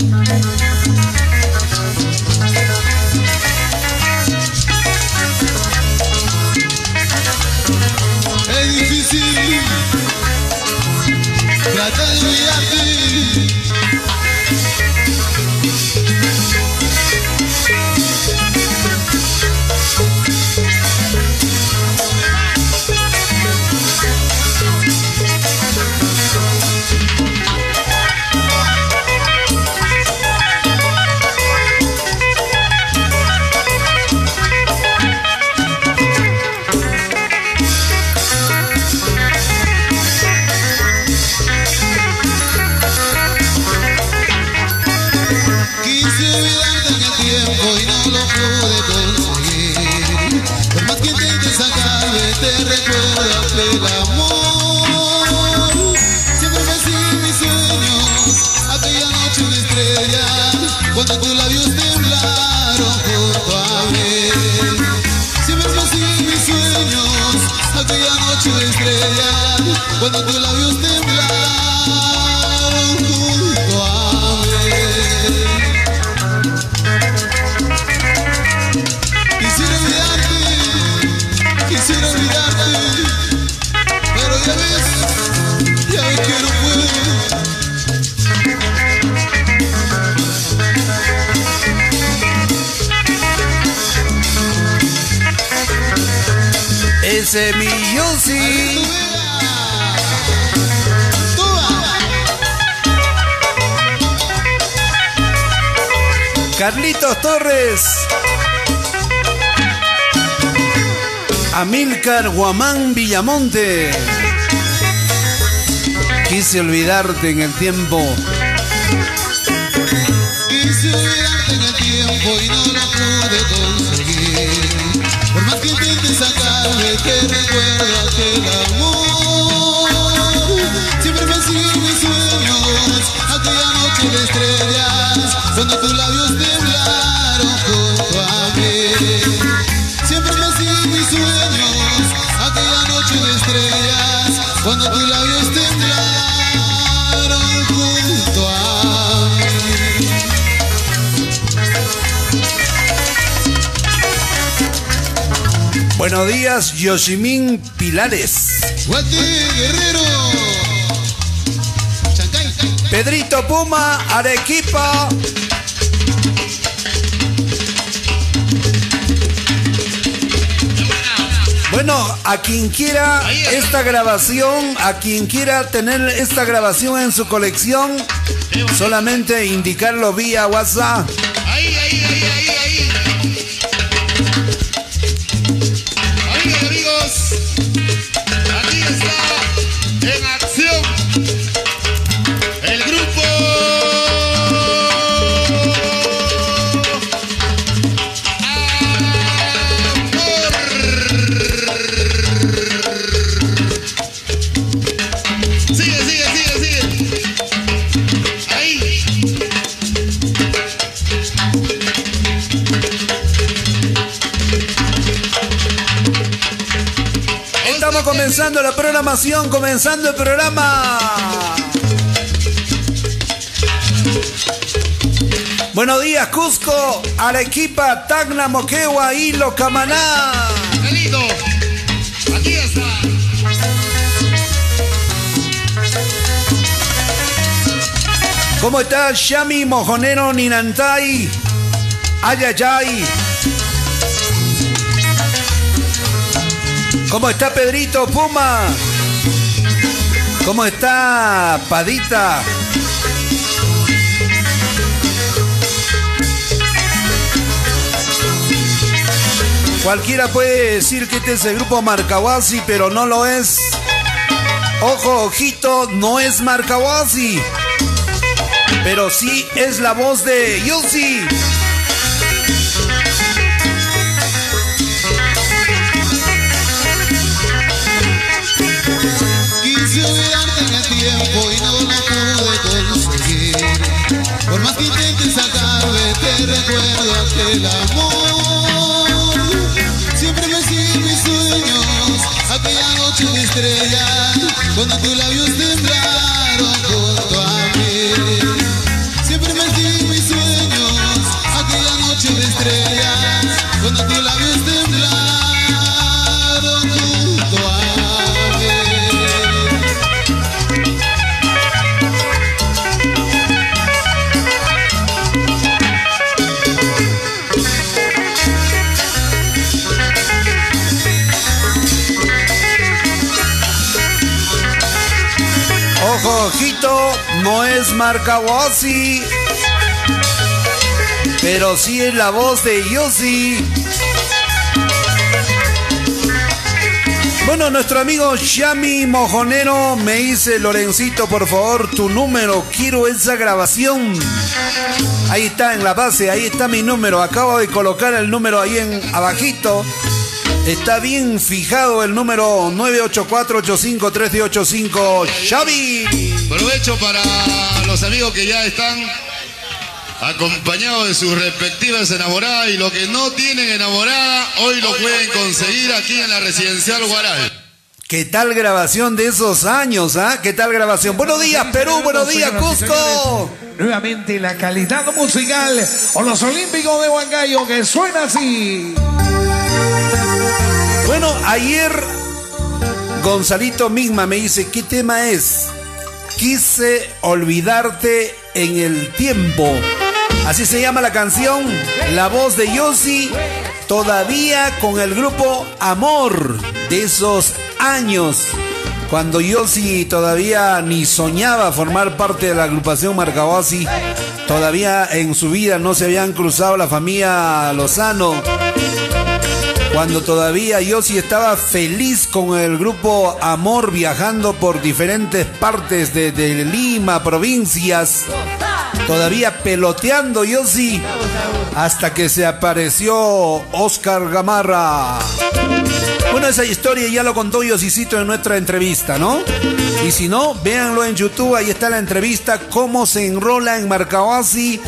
Thank you. Carlitos Torres. Amilcar Guamán Villamonte. Quise olvidarte en el tiempo. Quise olvidarte en el tiempo y no lo pude conseguir. Por más que intente sacarme, te recuerdo aquel amor. Aquella noche de estrellas, cuando tus labios temblaron junto a mí. Siempre me siguen mis sueños, aquella noche de estrellas, cuando tus labios temblaron junto a mí. Buenos días, Yoshimin Pilares. Guati Guerrero. Pedrito Puma, Arequipa. Bueno, a quien quiera esta grabación, a quien quiera tener esta grabación en su colección, solamente indicarlo vía WhatsApp. La programación, comenzando el programa. Buenos días, Cusco, Arequipa, Tacna, Moquegua, Hilo, Camaná. ¡Qué lindo! Aquí está. ¿Cómo está Shami, Mojonero, Ninantay? Ayayay. ¿Cómo está Pedrito Puma? ¿Cómo está Padita? Cualquiera puede decir que este es el grupo Marcahuasi, pero no lo es. Ojo, ojito, no es Marcahuasi. Pero sí es la voz de Yusi. En el tiempo y no lo pude conseguir. Por más que intentes sacarme, te recuerdo aquel amor. Siempre me siguen mis sueños, aquella noche de estrellas, cuando tus labios temblaron junto a no es marca Wasi, pero sí es la voz de Yossi. Bueno, nuestro amigo Shami Mojonero me dice, Lorencito, por favor, tu número, quiero esa grabación. Ahí está en la base, ahí está mi número. Acabo de colocar el número ahí en abajito. Está bien fijado el número 984-85-3385. Xavi. Aprovecho para los amigos que ya están acompañados de sus respectivas enamoradas y lo que no tienen enamorada, hoy lo pueden conseguir aquí en la residencial Guaral. ¿Qué tal grabación de esos años, ah? ¿Qué tal grabación? Buenos días, Perú, buenos días, Cusco. Nuevamente la calidad musical o los Olímpicos de Huancayo que suena así. Bueno, ayer Gonzalito Migma me dice, ¿qué tema es? Quise olvidarte en el tiempo. Así se llama la canción, la voz de Yossi, todavía con el grupo Amor de esos años, cuando Yossi todavía ni soñaba formar parte de la agrupación Marcahuasi, todavía en su vida no se habían cruzado la familia Lozano, cuando todavía Yossi estaba feliz con el grupo Amor viajando por diferentes partes de, Lima, provincias todavía peloteando Yossi hasta que se apareció Oscar Gamarra. Bueno, esa historia ya lo contó Yosicito en nuestra entrevista, ¿no? Y si no, véanlo en YouTube, ahí está la entrevista, cómo se enrola en Marcahuasi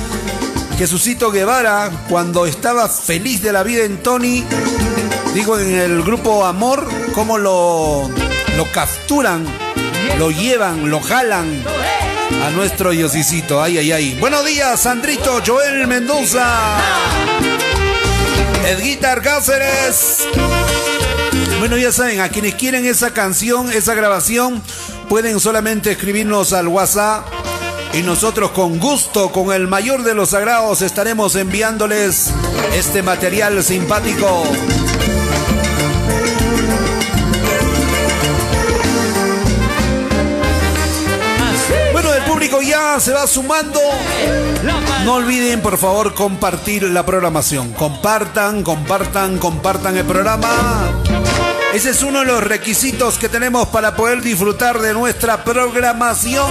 Jesucito Guevara cuando estaba feliz de la vida en Tony, digo en el grupo Amor, cómo lo, lo capturan, lo llevan, lo jalan a nuestro Yosicito. Ay, ay, ay. Buenos días, Sandrito, Joel Mendoza. Edguitar Cáceres. Bueno, ya saben, a quienes quieren esa canción, esa grabación, pueden solamente escribirnos al WhatsApp y nosotros con gusto, con el mayor de los sagrados, estaremos enviándoles este material simpático. ya se va sumando. No olviden, por favor, compartir la programación. Compartan, compartan, compartan el programa. Ese es uno de los requisitos que tenemos para poder disfrutar de nuestra programación.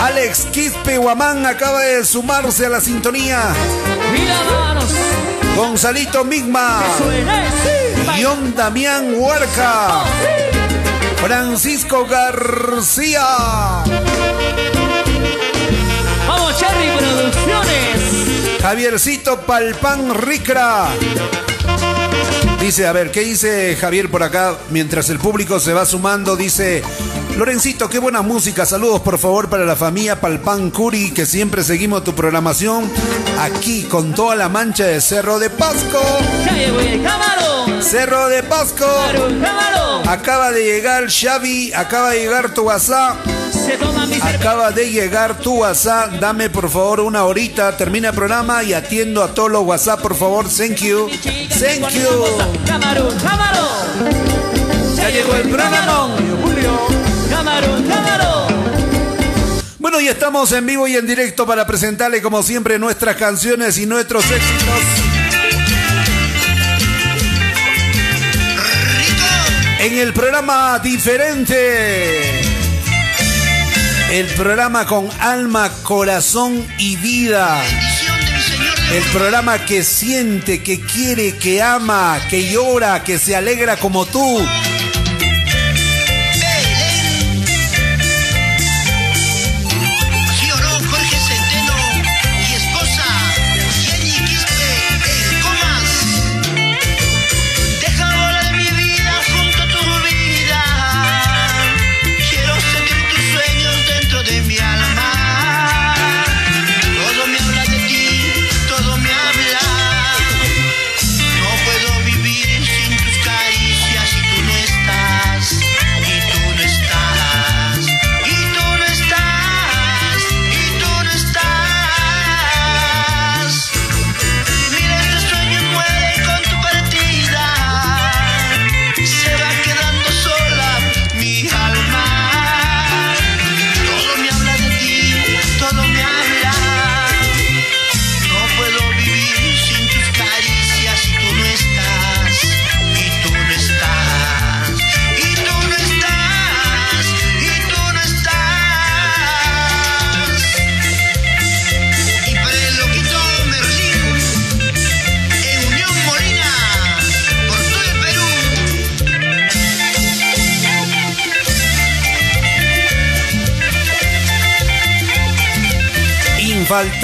Alex Quispe Guamán acaba de sumarse a la sintonía. Gonzalito Migma. Guión Damián Huarca. Francisco García. Vamos, Cherry Producciones. Javiercito Palpán Ricra. Dice, a ver, ¿qué dice Javier por acá? Mientras el público se va sumando, dice, Lorencito, qué buena música. Saludos por favor para la familia Palpán Curi, que siempre seguimos tu programación aquí con toda la mancha de Cerro de Pasco. Cerro de Pasco. Acaba de llegar Xavi, acaba de llegar tu WhatsApp. Acaba de llegar tu WhatsApp. Dame por favor una horita. Termina el programa y atiendo a todos los WhatsApp, por favor. Thank you. Thank you. Ya llegó el programa. Bueno, y estamos en vivo y en directo para presentarle como siempre nuestras canciones y nuestros éxitos. En el programa diferente. El programa con alma, corazón y vida. El programa que siente, que quiere, que ama, que llora, que se alegra como tú.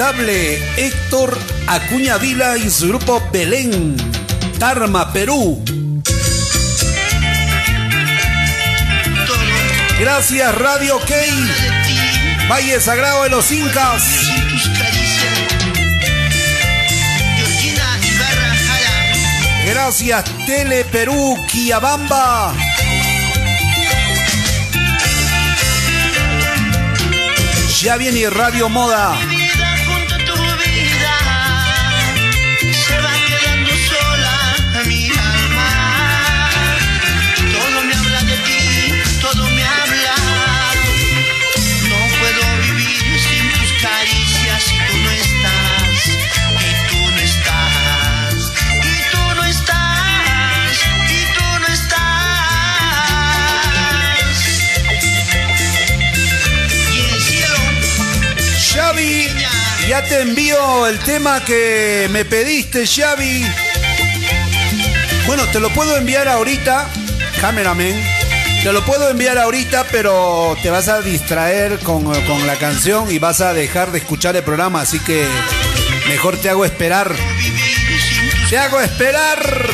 Héctor Acuña Vila y su grupo Belén, Tarma, Perú. Gracias Radio K, Valle Sagrado de los Incas. Gracias Tele Perú, Quiabamba. Ya viene Radio Moda. Ya te envío el tema que me pediste, Xavi. Bueno, te lo puedo enviar ahorita, cameraman. Te lo puedo enviar ahorita, pero te vas a distraer con, con la canción y vas a dejar de escuchar el programa, así que mejor te hago esperar. Te hago esperar.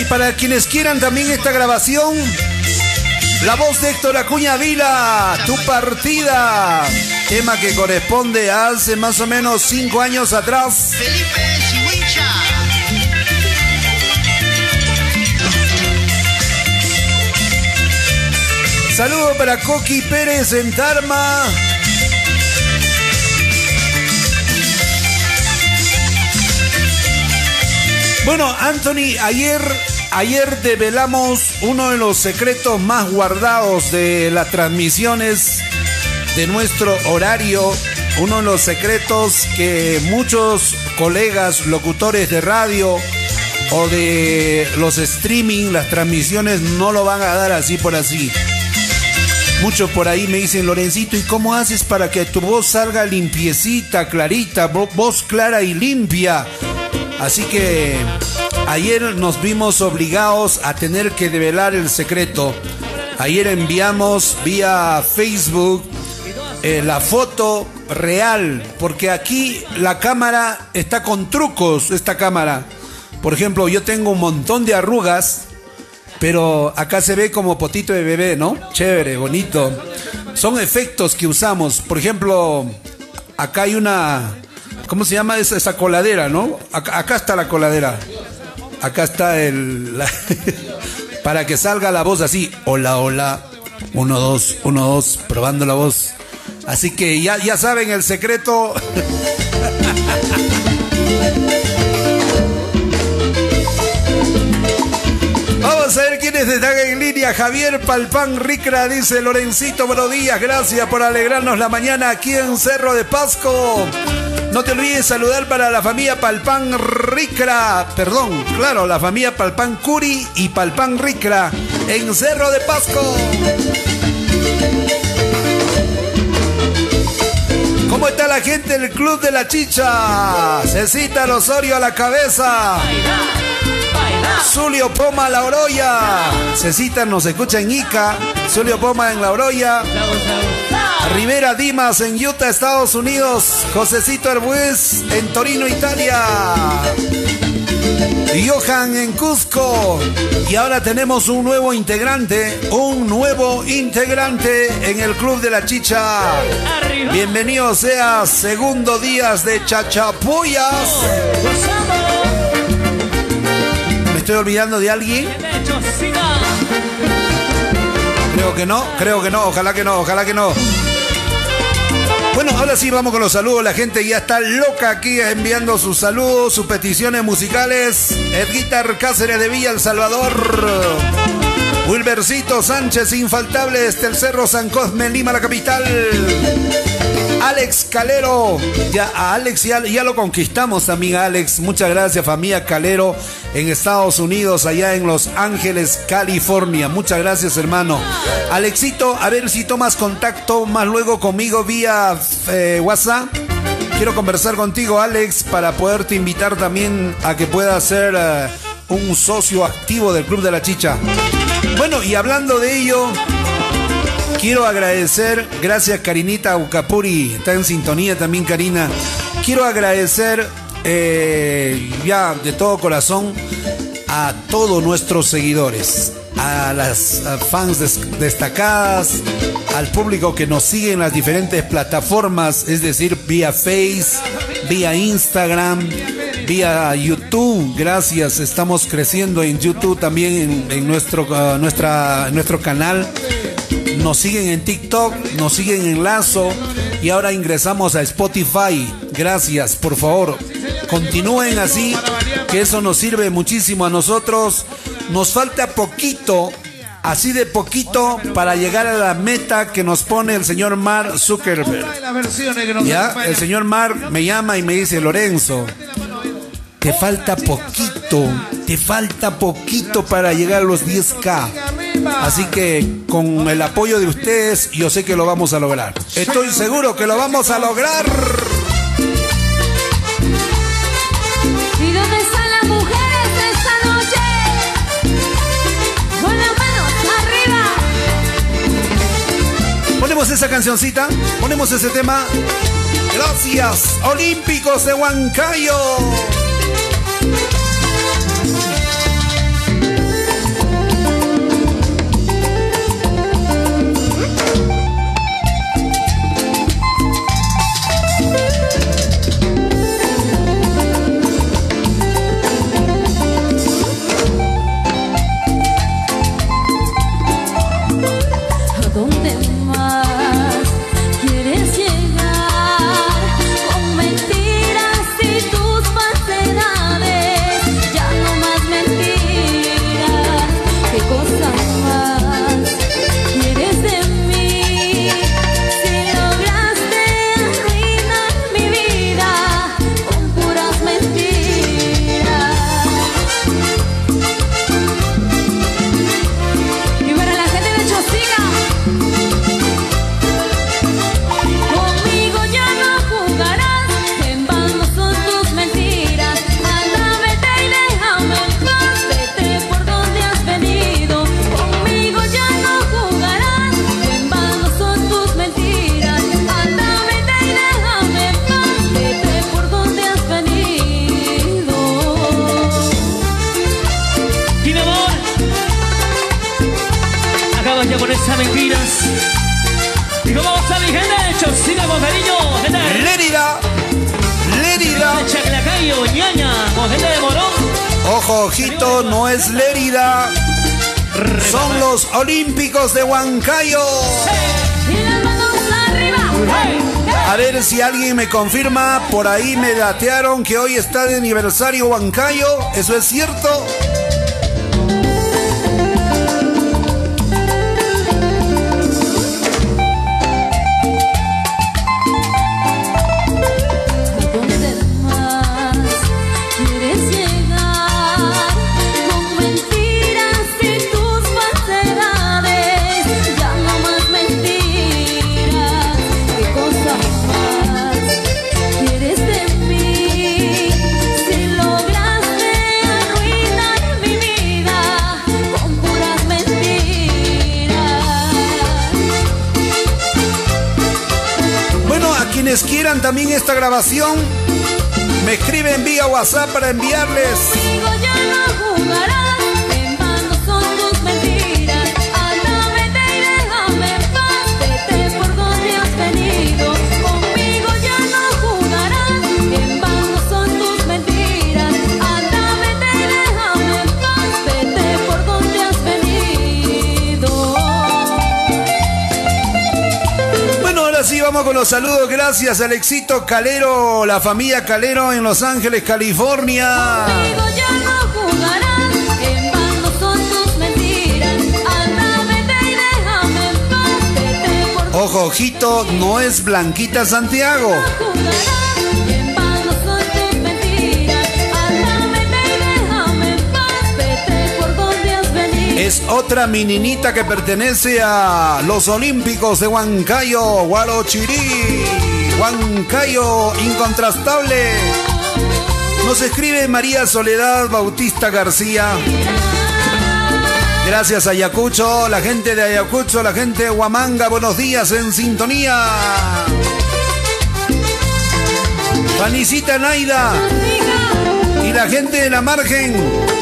Y para quienes quieran también esta grabación, la voz de Héctor Acuña Vila, tu partida, tema que corresponde a hace más o menos cinco años atrás. Felipe Saludo para Coqui Pérez en Tarma. Bueno, Anthony, ayer, ayer develamos uno de los secretos más guardados de las transmisiones de nuestro horario, uno de los secretos que muchos colegas locutores de radio o de los streaming, las transmisiones no lo van a dar así por así. Muchos por ahí me dicen, Lorencito, ¿y cómo haces para que tu voz salga limpiecita, clarita, voz clara y limpia? Así que ayer nos vimos obligados a tener que develar el secreto. Ayer enviamos vía Facebook eh, la foto real, porque aquí la cámara está con trucos, esta cámara. Por ejemplo, yo tengo un montón de arrugas, pero acá se ve como potito de bebé, ¿no? Chévere, bonito. Son efectos que usamos. Por ejemplo, acá hay una ¿Cómo se llama esa, esa coladera, no? Acá, está la coladera. Acá está el. para que salga la voz así. Hola, hola. Uno, dos, uno, dos. Probando la voz. Así que ya, ya saben el secreto. Vamos a ver quiénes están en línea. Javier Palpán Ricra dice Lorencito, buenos días. Gracias por alegrarnos la mañana aquí en Cerro de Pasco. No te olvides saludar para la familia Palpán Ricra, perdón, claro, la familia Palpán Curi y Palpán Ricra en Cerro de Pasco. ¿Cómo está la gente del Club de la Chicha? Cecita Osorio a la cabeza. Zulio Poma La Oroya. Cecita nos escucha en Ica. Zulio Poma en La Oroya. Rivera Dimas en Utah, Estados Unidos. Josecito Herbuez en Torino, Italia. Johan en Cusco. Y ahora tenemos un nuevo integrante, un nuevo integrante en el Club de la Chicha. Bienvenido sea segundo días de Chachapuyas. ¿Me estoy olvidando de alguien? Creo que no, creo que no, ojalá que no, ojalá que no. Bueno, ahora sí vamos con los saludos. La gente ya está loca aquí enviando sus saludos, sus peticiones musicales. Edguitar Cáceres de Villa El Salvador. Wilbercito Sánchez, infaltable desde el Cerro San Cosme, Lima, la capital. Alex Calero, ya a Alex ya, ya, lo conquistamos, amiga Alex. Muchas gracias, familia Calero, en Estados Unidos, allá en Los Ángeles, California. Muchas gracias, hermano. Alexito, a ver si tomas contacto más luego conmigo vía eh, WhatsApp. quiero conversar contigo, Alex, para poderte invitar también a que puedas ser eh, un socio activo del Club de la Chicha. Bueno, y hablando de ello, quiero agradecer, gracias Karinita Ucapuri, está en sintonía también Karina. Quiero agradecer eh, ya de todo corazón a todos nuestros seguidores, a las fans destacadas, al público que nos sigue en las diferentes plataformas, es decir, vía Face, vía Instagram, vía YouTube. Gracias, estamos creciendo en YouTube también en, nuestro, uh, nuestra, nuestro canal. Nos siguen en TikTok, nos siguen en Lazo y ahora ingresamos a Spotify. Gracias, por favor, continúen así, que eso nos sirve muchísimo a nosotros. Nos falta poquito, así de poquito, para llegar a la meta que nos pone el señor Mar Zuckerberg. ¿Ya? El señor Mar me llama y me dice, Lorenzo, te falta poquito, te falta poquito para llegar a los 10K. Así que con el apoyo de ustedes, yo sé que lo vamos a lograr. Estoy seguro que lo vamos a lograr. ¿Y dónde están las mujeres esta noche? Con las manos arriba. Ponemos esa cancioncita, ponemos ese tema. Gracias, Olímpicos de Huancayo. Olímpicos de Huancayo. A ver si alguien me confirma, por ahí me datearon que hoy está de aniversario Huancayo. ¿Eso es cierto? Quieran también esta grabación, me escriben vía WhatsApp para enviarles. Vamos con los saludos. Gracias, Alexito Calero, la familia Calero en Los Ángeles, California. Ojo, ojito, no es Blanquita Santiago. Es otra mininita que pertenece a los Olímpicos de Huancayo, Guarochirí. Juan Cayo, incontrastable. Nos escribe María Soledad Bautista García. Gracias Ayacucho, la gente de Ayacucho, la gente de Huamanga, buenos días en sintonía. Panicita Naida y la gente de la margen.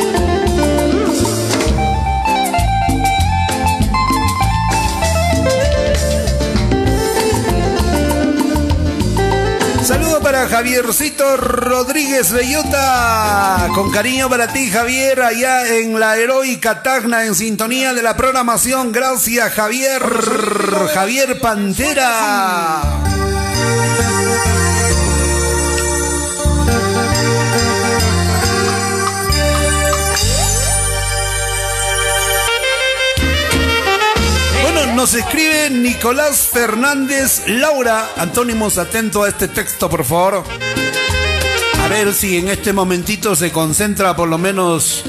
Para Javiercito Rodríguez Bellota. Con cariño para ti, Javier, allá en la heroica Tacna, en sintonía de la programación. Gracias, Javier. Javier Pantera. Nos escribe Nicolás Fernández Laura. Antónimos, atento a este texto, por favor. A ver si en este momentito se concentra por lo menos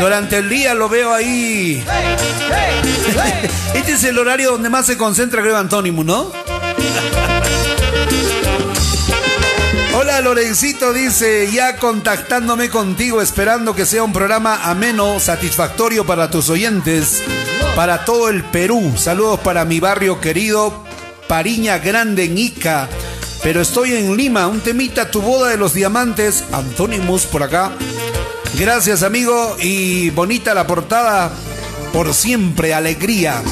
durante el día lo veo ahí. Este es el horario donde más se concentra, creo, Antónimo, ¿no? Hola Lorencito dice, ya contactándome contigo, esperando que sea un programa ameno, satisfactorio para tus oyentes, para todo el Perú. Saludos para mi barrio querido, Pariña Grande en Ica. Pero estoy en Lima, un temita, tu boda de los diamantes, Antónimos por acá. Gracias amigo y bonita la portada, por siempre, alegría.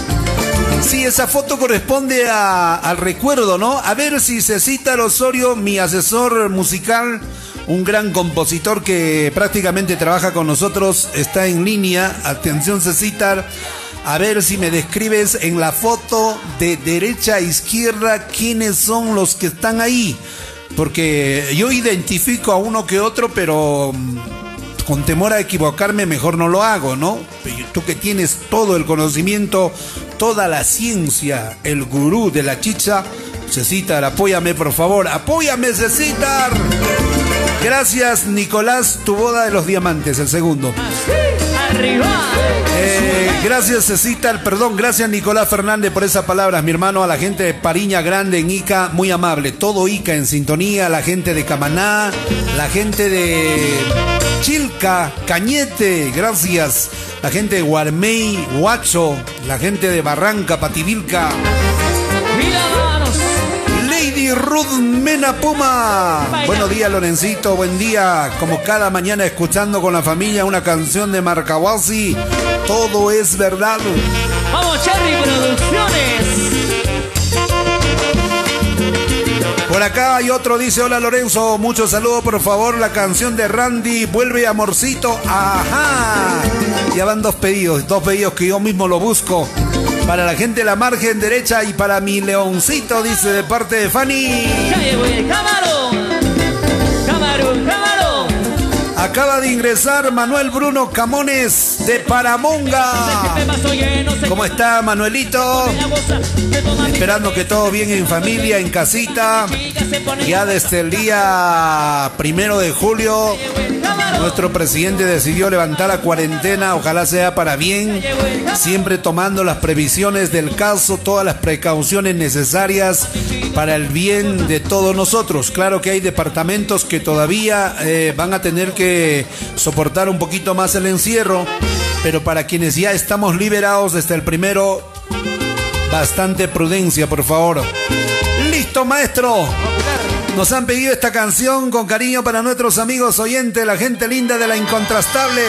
Sí, esa foto corresponde al recuerdo, ¿no? A ver si Cecita Osorio, mi asesor musical, un gran compositor que prácticamente trabaja con nosotros, está en línea. Atención, Cecita. A ver si me describes en la foto de derecha a izquierda quiénes son los que están ahí. Porque yo identifico a uno que otro, pero mm, con temor a equivocarme, mejor no lo hago, ¿no? Tú que tienes todo el conocimiento, toda la ciencia, el gurú de la chicha, Cecitar, apóyame por favor, apóyame Cecitar. Gracias Nicolás, tu boda de los diamantes, el segundo. Arriba. Eh, gracias Cecitar, perdón, gracias Nicolás Fernández por esas palabras, mi hermano, a la gente de Pariña Grande en Ica, muy amable, todo Ica en sintonía, la gente de Camaná, la gente de Chilca, Cañete, gracias, la gente de Guarmey, Huacho, la gente de Barranca, Pativilca. Ruth Mena Puma. Buenos días, Lorencito. Buen día. Como cada mañana escuchando con la familia una canción de Marcahuasi. Todo es verdad. Vamos, Cherry Producciones. Por acá hay otro, dice, hola Lorenzo, muchos saludos, por favor, la canción de Randy, vuelve amorcito, ajá. Ya van dos pedidos, dos pedidos que yo mismo lo busco. Para la gente de la margen derecha y para mi leoncito, dice de parte de Fanny. Acaba de ingresar Manuel Bruno Camones de Paramonga. Se ¿Cómo está Manuelito? Esperando que todo bien en familia, en casita. Ya desde el día primero de julio, nuestro presidente decidió levantar la cuarentena, ojalá sea para bien, siempre tomando las previsiones del caso, todas las precauciones necesarias para el bien de todos nosotros. Claro que hay departamentos que todavía eh, van a tener que soportar un poquito más el encierro, pero para quienes ya estamos liberados desde el primero, bastante prudencia, por favor. Listo, maestro. Nos han pedido esta canción con cariño para nuestros amigos oyentes, la gente linda de la incontrastable.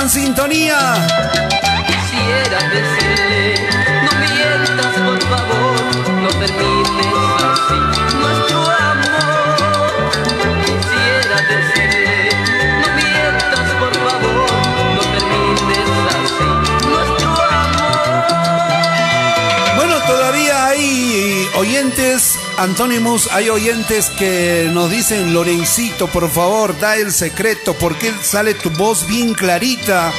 En sintonía. Antonimus, hay oyentes que nos dicen, Lorencito, por favor, da el secreto, porque sale tu voz bien clarita.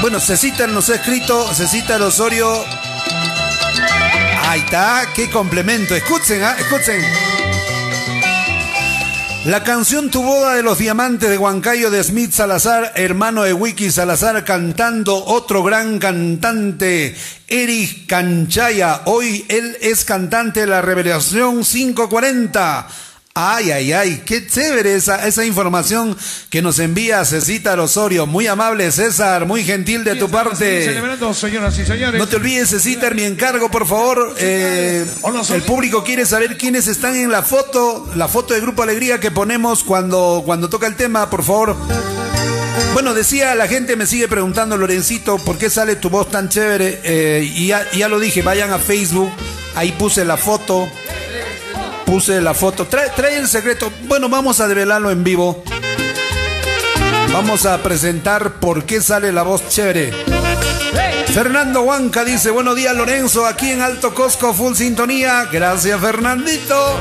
Bueno, Cecita nos ha escrito, Cecita Osorio. Ahí está, qué complemento. Escuchen, ¿ah? escuchen. La canción Tu boda de los diamantes de Huancayo de Smith Salazar, hermano de Wiki Salazar, cantando otro gran cantante, Eric Canchaya. Hoy él es cantante de la Revelación 540. Ay, ay, ay, qué chévere esa, esa información que nos envía Cecita Osorio. Muy amable, César, muy gentil de tu parte. Celebrando, señoras y señores. No te olvides, Cecita, mi encargo, por favor. Eh, el público quiere saber quiénes están en la foto, la foto de Grupo Alegría que ponemos cuando, cuando toca el tema, por favor. Bueno, decía, la gente me sigue preguntando, Lorencito, ¿por qué sale tu voz tan chévere? Eh, y ya, ya lo dije, vayan a Facebook, ahí puse la foto. Puse la foto. Trae, trae el secreto. Bueno, vamos a develarlo en vivo. Vamos a presentar por qué sale la voz chévere. Fernando Huanca dice, buenos días Lorenzo, aquí en Alto Cosco, full sintonía. Gracias Fernandito.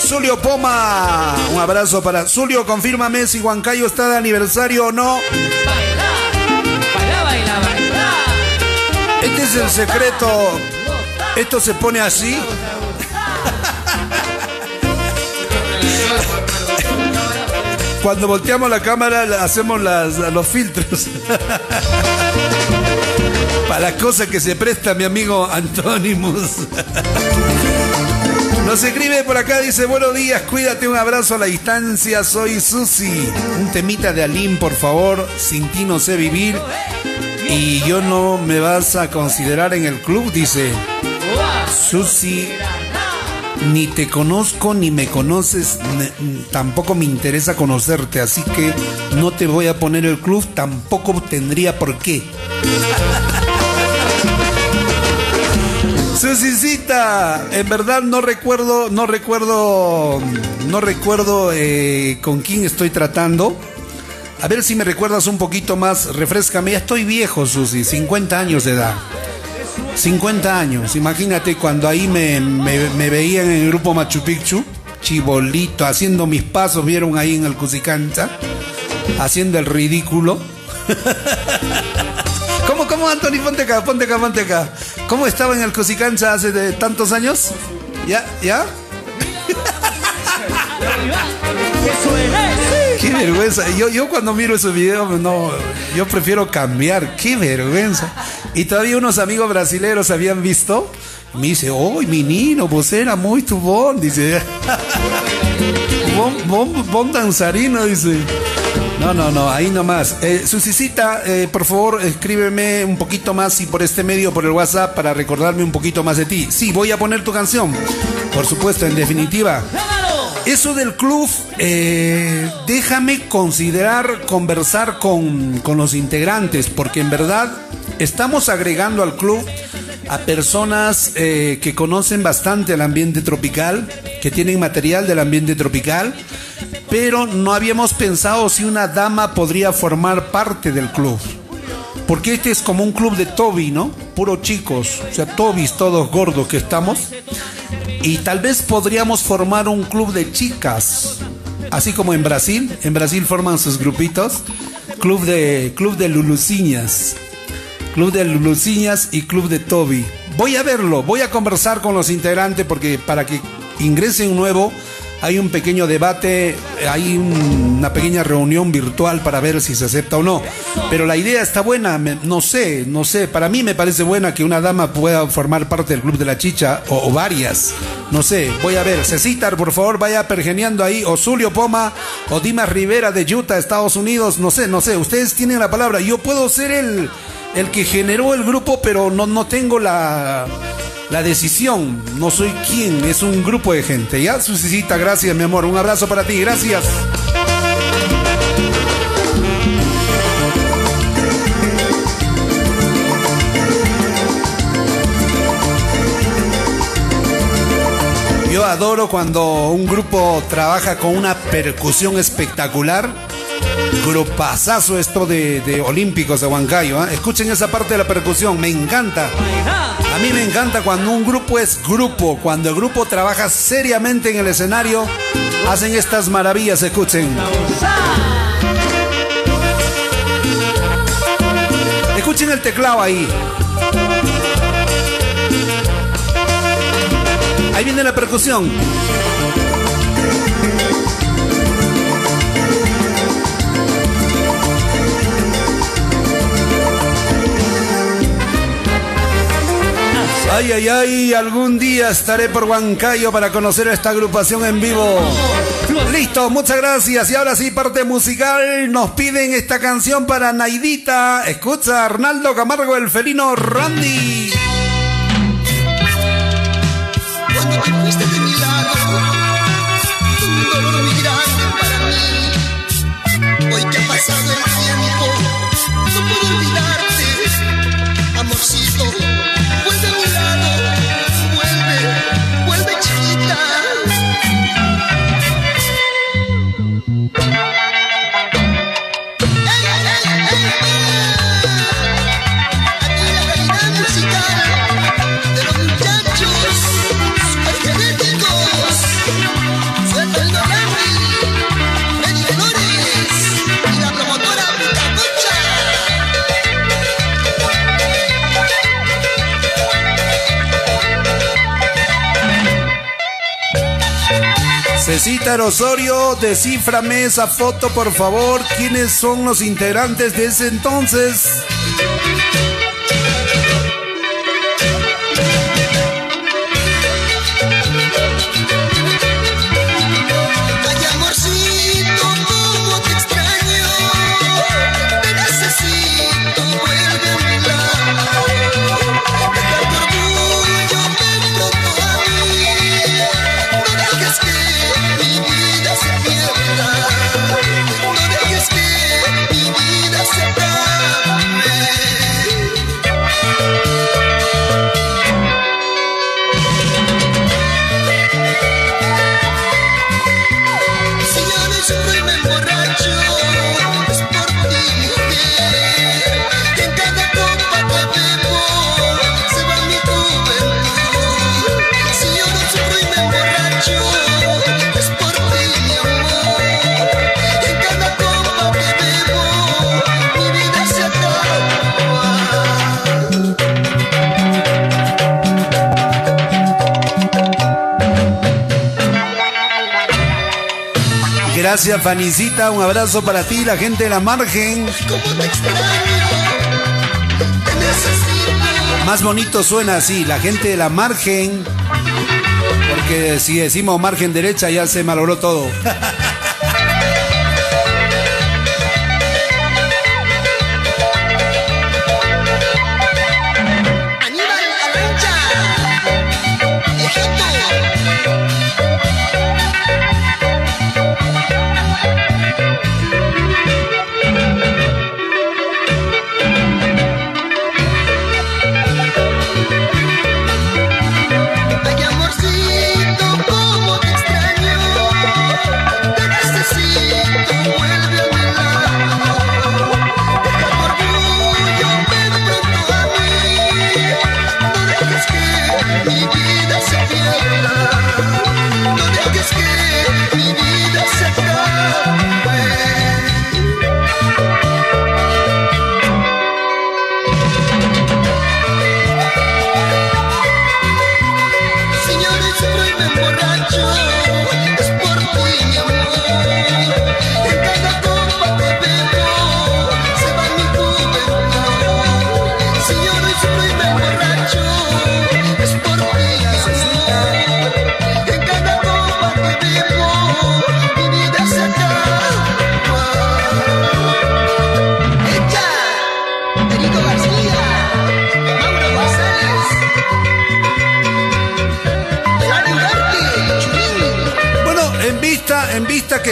Zulio Poma, un abrazo para Zulio, confírmame si Huancayo está de aniversario o no. Baila, baila, baila. Este es el secreto. Esto se pone así. Cuando volteamos la cámara hacemos las- los filtros. Para las cosas que se presta mi amigo Antonimus. Nos escribe por acá, dice, buenos días, cuídate, un abrazo a la distancia, soy Susi. Un temita de Alim, por favor, sin ti no sé vivir. Y yo no me vas a considerar en el club, dice. Susi, ni te conozco ni me conoces, tampoco me interesa conocerte, así que no te voy a poner el club, tampoco tendría por qué. Susicita, en verdad no recuerdo, no recuerdo, no recuerdo eh, con quién estoy tratando. A ver si me recuerdas un poquito más, refrescame. Ya estoy viejo, Susi, 50 años de edad. 50 años, imagínate cuando ahí me, me- me veían en el grupo Machu Picchu, chibolito, haciendo mis pasos, vieron ahí en el Cusicancha, haciendo el ridículo. ¿Cómo, cómo, Anthony? Ponte acá, ponte acá, ponte acá. ¿Cómo estaba en el Cusicancha hace de tantos años? ¿Ya? ¿Ya? Qué vergüenza. Yo, yo cuando miro esos videos, no, yo prefiero cambiar. Qué vergüenza. Y todavía unos amigos brasileños habían visto. Y me dice, oh, menino, vos era muy tu bom. Dice, bom, bom, bom danzarino, dice. No, no, no, ahí nomás. Eh, Susicita, eh, por favor, escríbeme un poquito más y por este medio, por el WhatsApp, para recordarme un poquito más de ti. Sí, voy a poner tu canción. Por supuesto, en definitiva. Eso del club, eh, déjame considerar conversar con, con los integrantes, porque en verdad estamos agregando al club a personas eh, que conocen bastante el ambiente tropical, que tienen material del ambiente tropical, pero no habíamos pensado si una dama podría formar parte del club. porque este es como un club de Toby, ¿no? Puro chicos, o sea, Tobis todos gordos que estamos. Y tal vez podríamos formar un club de chicas, así como en Brasil. En Brasil forman sus grupitos. Club de, club de Luluciñas. Club de Luluciñas y Club de Toby. Voy a verlo, voy a conversar con los integrantes porque para que ingrese un nuevo hay un pequeño debate, hay un- una pequeña reunión virtual para ver si se acepta o no. Pero la idea está buena, no sé, no sé. Para mí me parece buena que una dama pueda formar parte del Club de la Chicha o, o varias. No sé, voy a ver. Cecitar, por favor, vaya pergeneando ahí. O Zulio Poma o Dimas Rivera de Utah, Estados Unidos. No sé, no sé. Ustedes tienen la palabra. Yo puedo ser el, el que generó el grupo, pero no, no tengo la la decisión. No soy quien, es un grupo de gente. Ya, Susicita, gracias, mi amor. Un abrazo para ti, gracias. Yo adoro cuando un grupo trabaja con una percusión espectacular. Grupazazo esto de, de Olímpicos de Huancayo. ¿ah? Escuchen esa parte de la percusión, me encanta. A mí me encanta cuando un grupo es grupo, cuando el grupo trabaja seriamente en el escenario, hacen estas maravillas, escuchen. Escuchen el teclado ahí. Ahí viene la percusión. Ay, ay, ay, algún día estaré por Huancayo para conocer a esta agrupación en vivo. Listo, muchas gracias. Y ahora sí, parte musical. Nos piden esta canción para Naidita. Escucha, Arnaldo Camargo, el felino Randy. Cecita Osorio, descíframe esa foto, por favor. ¿Quiénes son los integrantes de ese entonces? Fanicita. Un abrazo para ti, la gente de la margen. Más bonito suena así, la gente de la margen. Porque si decimos margen derecha ya se malogró todo.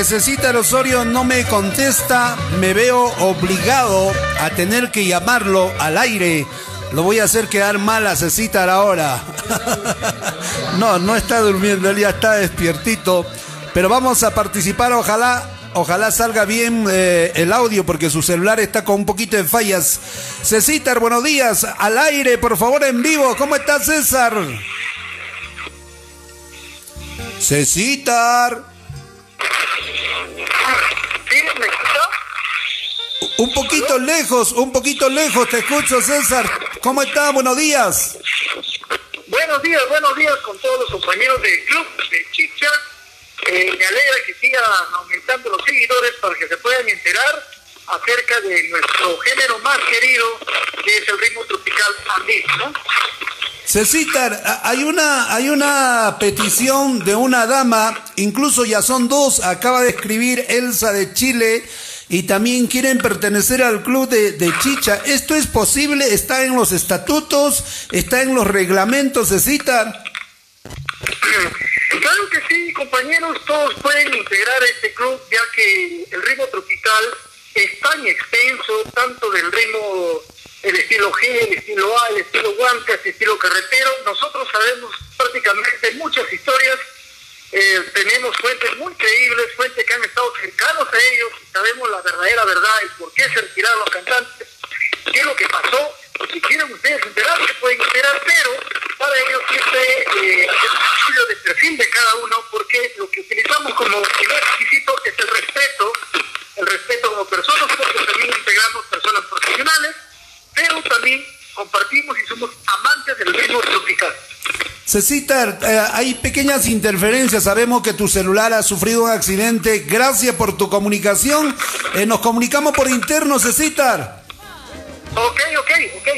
Cecita Osorio no me contesta, me veo obligado a tener que llamarlo al aire. Lo voy a hacer quedar mal a Cecita ahora. no, no está durmiendo, él ya está despiertito. Pero vamos a participar, ojalá Ojalá salga bien eh, el audio porque su celular está con un poquito de fallas. César, buenos días. Al aire, por favor, en vivo. ¿Cómo estás, César? César. Un poquito lejos, un poquito lejos, te escucho, César. ¿Cómo estás? Buenos días. Buenos días, buenos días con todos los compañeros del club de Chicha eh, me alegra que sigan aumentando los seguidores para que se puedan enterar acerca de nuestro género más querido, que es el ritmo tropical andino, ¿no? Hay una, hay una petición de una dama, incluso ya son dos, acaba de escribir Elsa de Chile y también quieren pertenecer al club de, de Chicha. ¿Esto es posible? ¿Está en los estatutos? ¿Está en los reglamentos, Cecitar? Claro que sí, compañeros, todos pueden integrar este club, ya que el ritmo tropical es tan extenso, tanto del ritmo, el estilo G, el estilo A, el estilo Huancas, el estilo carretero. Nosotros sabemos prácticamente muchas historias, eh, tenemos fuentes muy creíbles, fuentes que han estado cercanos a ellos, sabemos la verdadera verdad, el por qué se retiraron los cantantes, qué es lo que pasó. Si quieren ustedes enterarse, pueden enterar, pero para ello siempre eh, estudio de perfil de cada uno, porque lo que utilizamos como primer requisito es el respeto, el respeto como personas, porque también integramos personas profesionales, pero también compartimos y somos amantes del ritmo tropical. Cecita, eh, hay pequeñas interferencias. Sabemos que tu celular ha sufrido un accidente. Gracias por tu comunicación. Eh, nos comunicamos por interno, Cecita. Ok, ok, ok.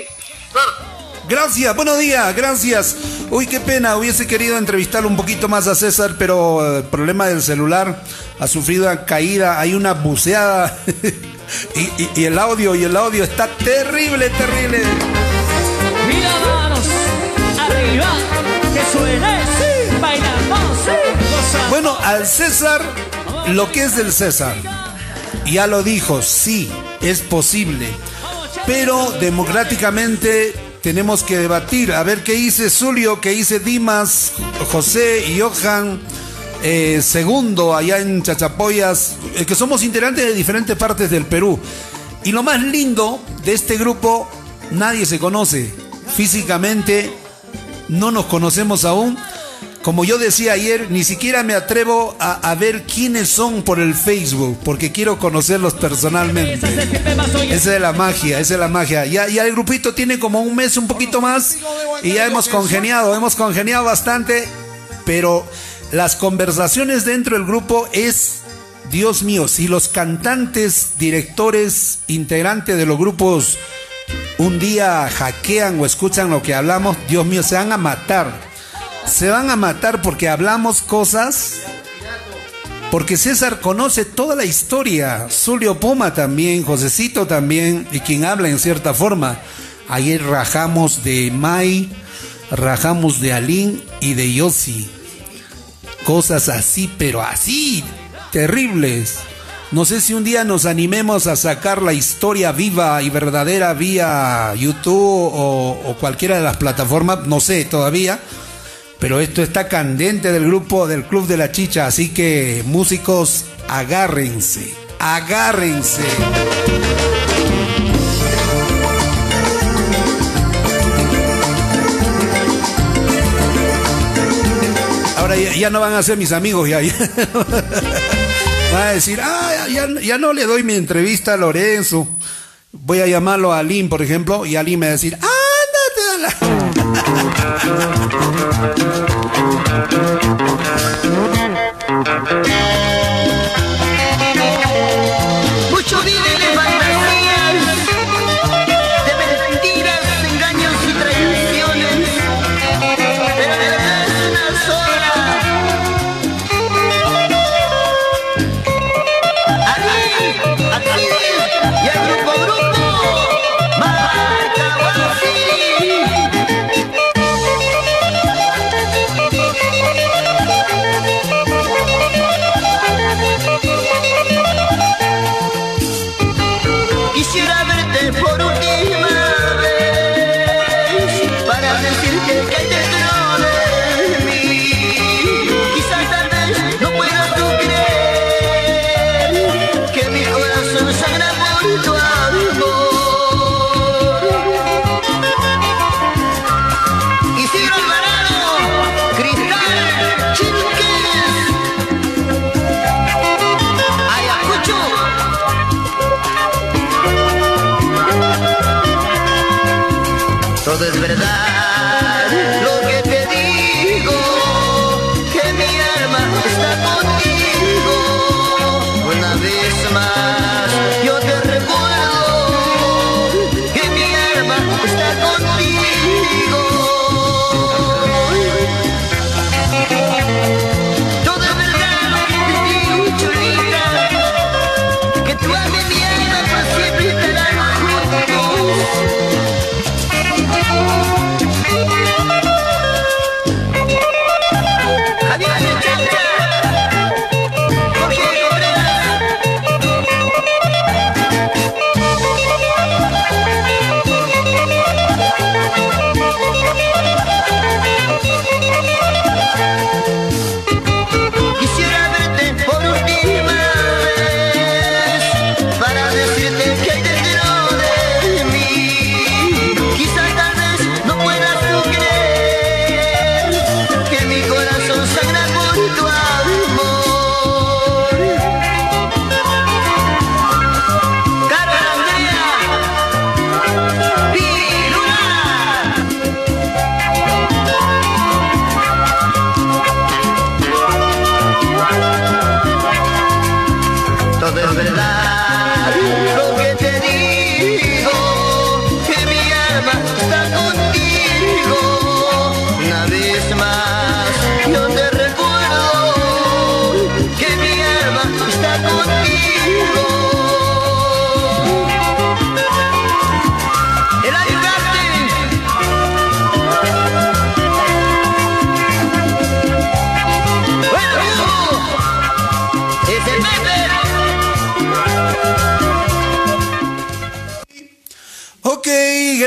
Claro. Gracias, buenos días, gracias. Uy, qué pena, hubiese querido entrevistar un poquito más a César, pero el problema del celular ha sufrido una caída, hay una buceada y, y- y el audio, y el audio está terrible, terrible. Sí, bailamos, sí. Bueno, al César, lo que es del César, ya lo dijo, sí, es posible, pero democráticamente tenemos que debatir, a ver qué dice Zulio, qué dice Dimas, José y Johan. eh, segundo allá en Chachapoyas, eh, que somos integrantes de diferentes partes del Perú. Y lo más lindo de este grupo, nadie se conoce. Físicamente no nos conocemos aún. Como yo decía ayer, ni siquiera me atrevo a, a ver quiénes son por el Facebook, porque quiero conocerlos personalmente. Esa es la magia, esa es la magia. Ya, ya el grupito tiene como un mes, un poquito más, y ya hemos congeniado, hemos congeniado bastante, pero las conversaciones dentro del grupo es, Dios mío, si los cantantes, directores, integrantes de los grupos un día hackean o escuchan lo que hablamos, Dios mío, se van a matar. Se van a matar porque hablamos cosas. Porque César conoce toda la historia. Zulio Puma también, Josecito también, y quien habla en cierta forma. Ayer rajamos de Mai, rajamos de Alin y de Yossi. Cosas así, pero así, terribles. No sé si un día nos animemos a sacar la historia viva y verdadera vía YouTube o, cualquiera de las plataformas, no sé todavía. Pero esto está candente del grupo del Club de la Chicha, así que músicos, agárrense, agárrense. Ahora ya, no van a ser mis amigos, ya. Van a decir, ah, ya, ya no le doy mi entrevista a Lorenzo. Voy a llamarlo a Aline, por ejemplo, y Aline me va a decir, ándate a la...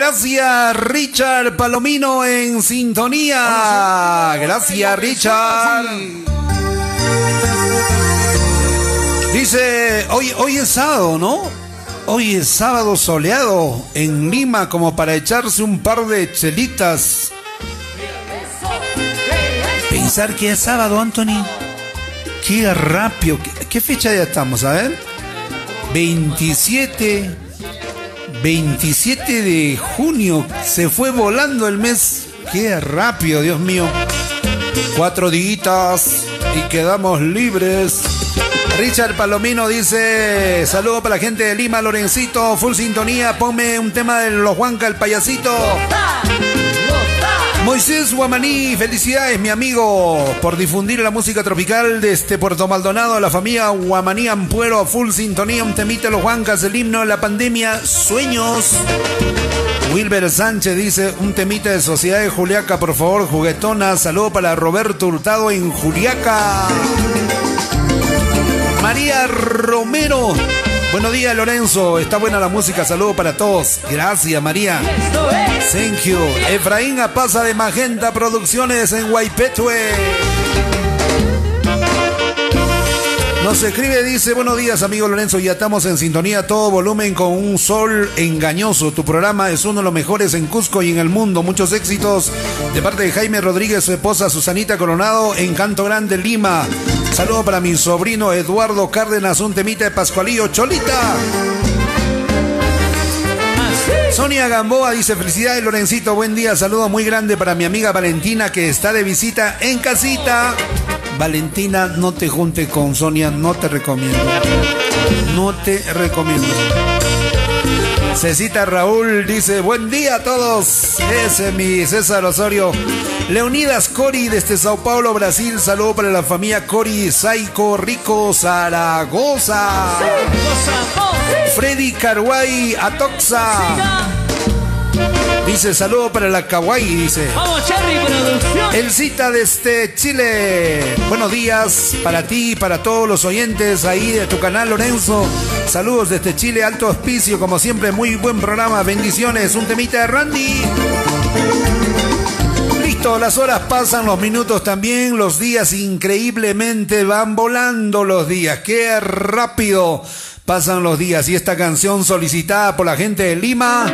gracias Richard Palomino en sintonía. Gracias Richard. Dice, hoy, hoy es sábado, ¿no? Hoy es sábado soleado en Lima como para echarse un par de chelitas. Pensar que es sábado, Anthony. Qué rápido. ¿Qué, qué fecha ya estamos? A ver. 27. 27 de junio. Se fue volando el mes. Qué rápido, Dios mío. Cuatro días y quedamos libres. Richard Palomino dice: Saludo para la gente de Lima, Lorencito, full sintonía. Ponme un tema de los Juanca, el payasito. Moisés Guamaní, felicidades mi amigo por difundir la música tropical desde Puerto Maldonado, la familia Guamaní Ampuero, full sintonía, un temita los Juancas, el himno la pandemia, sueños. Wilber Sánchez dice, un temita de Sociedad de Juliaca, por favor, juguetona, saludo para Roberto Hurtado en Juliaca. María Romero. Buenos días, Lorenzo. Está buena la música. Saludo para todos. Gracias, María. Thank you. Efraín Apaza de Magenta Producciones en Guaipetue. Nos escribe, dice, buenos días amigo Lorenzo, ya estamos en sintonía todo volumen con un sol engañoso. Tu programa es uno de los mejores en Cusco y en el mundo. Muchos éxitos de parte de Jaime Rodríguez, su esposa Susanita Coronado en Canto Grande, Lima. Saludo para mi sobrino Eduardo Cárdenas, un temita de Pascualillo Cholita. Sonia Gamboa dice felicidades Lorencito, buen día, saludo muy grande para mi amiga Valentina que está de visita en casita. Valentina, no te junte con Sonia, no te recomiendo. No te recomiendo. Cecita Raúl dice, buen día a todos. Ese es mi César Osorio. Leonidas Cori desde Sao Paulo, Brasil. Saludo para la familia Cori, Saico, Rico, Zaragoza. Freddy Carguay, Atoxa. Dice, saludo para la Kawaii, dice. Vamos, Cherry Producción. El cita desde Chile. Buenos días para ti y para todos los oyentes ahí de tu canal, Lorenzo. Saludos desde Chile, alto auspicio, como siempre, muy buen programa. Bendiciones. Un temita de Randy. Listo, las horas pasan, los minutos también, los días increíblemente van volando los días. Qué rápido pasan los días. Y esta canción solicitada por la gente de Lima.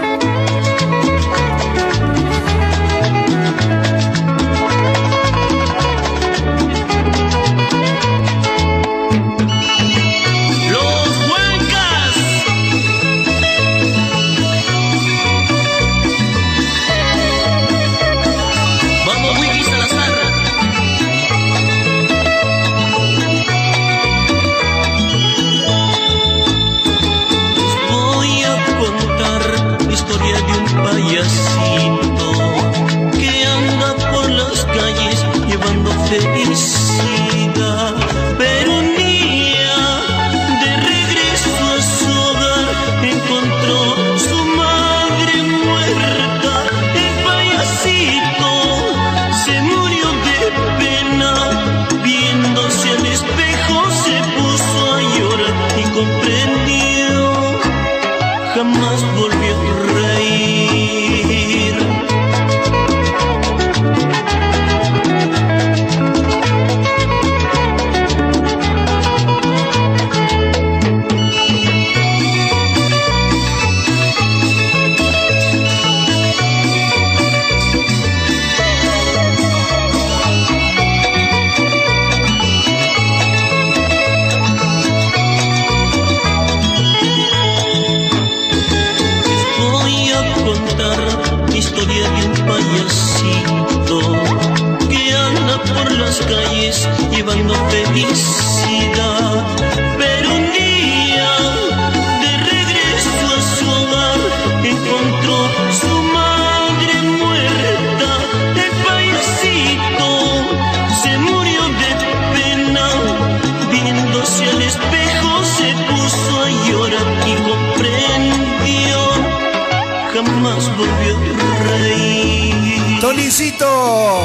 Volvió reír. Tonicito,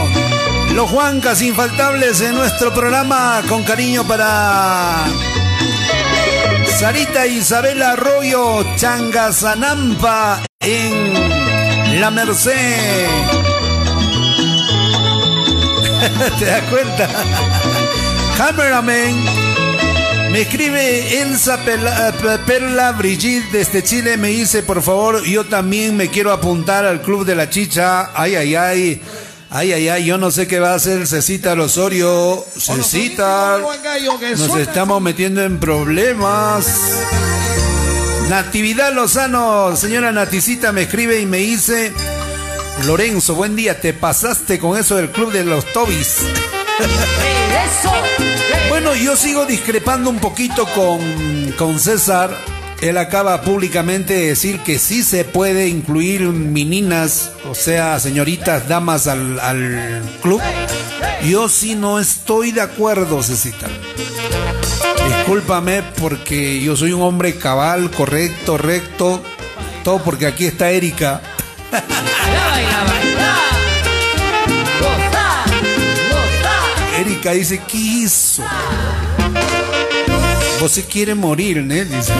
los Juancas infaltables en nuestro programa con cariño para Sarita Isabela Arroyo Changasanampa en La Merced. ¿Te das cuenta? Cameraman. Me escribe Elsa Perla, eh, Perla Brigitte desde Chile. Me dice, por favor, yo también me quiero apuntar al Club de la Chicha. Ay, ay, ay. Ay, ay, ay. Yo no sé qué va a hacer Cecita Osorio. Cecita. Nos estamos metiendo en problemas. Natividad Lozano, señora Naticita me escribe y me dice, Lorenzo, buen día, te pasaste con eso del club de los Tobis. Bueno, yo sigo discrepando un poquito con, con César. Él acaba públicamente de decir que sí se puede incluir meninas, o sea, señoritas, damas al, al club. Yo sí no estoy de acuerdo, Cecita. Discúlpame porque yo soy un hombre cabal, correcto, recto. Todo porque aquí está Erika. Erika dice, ¿qué hizo? Vos se quiere morir. Dice.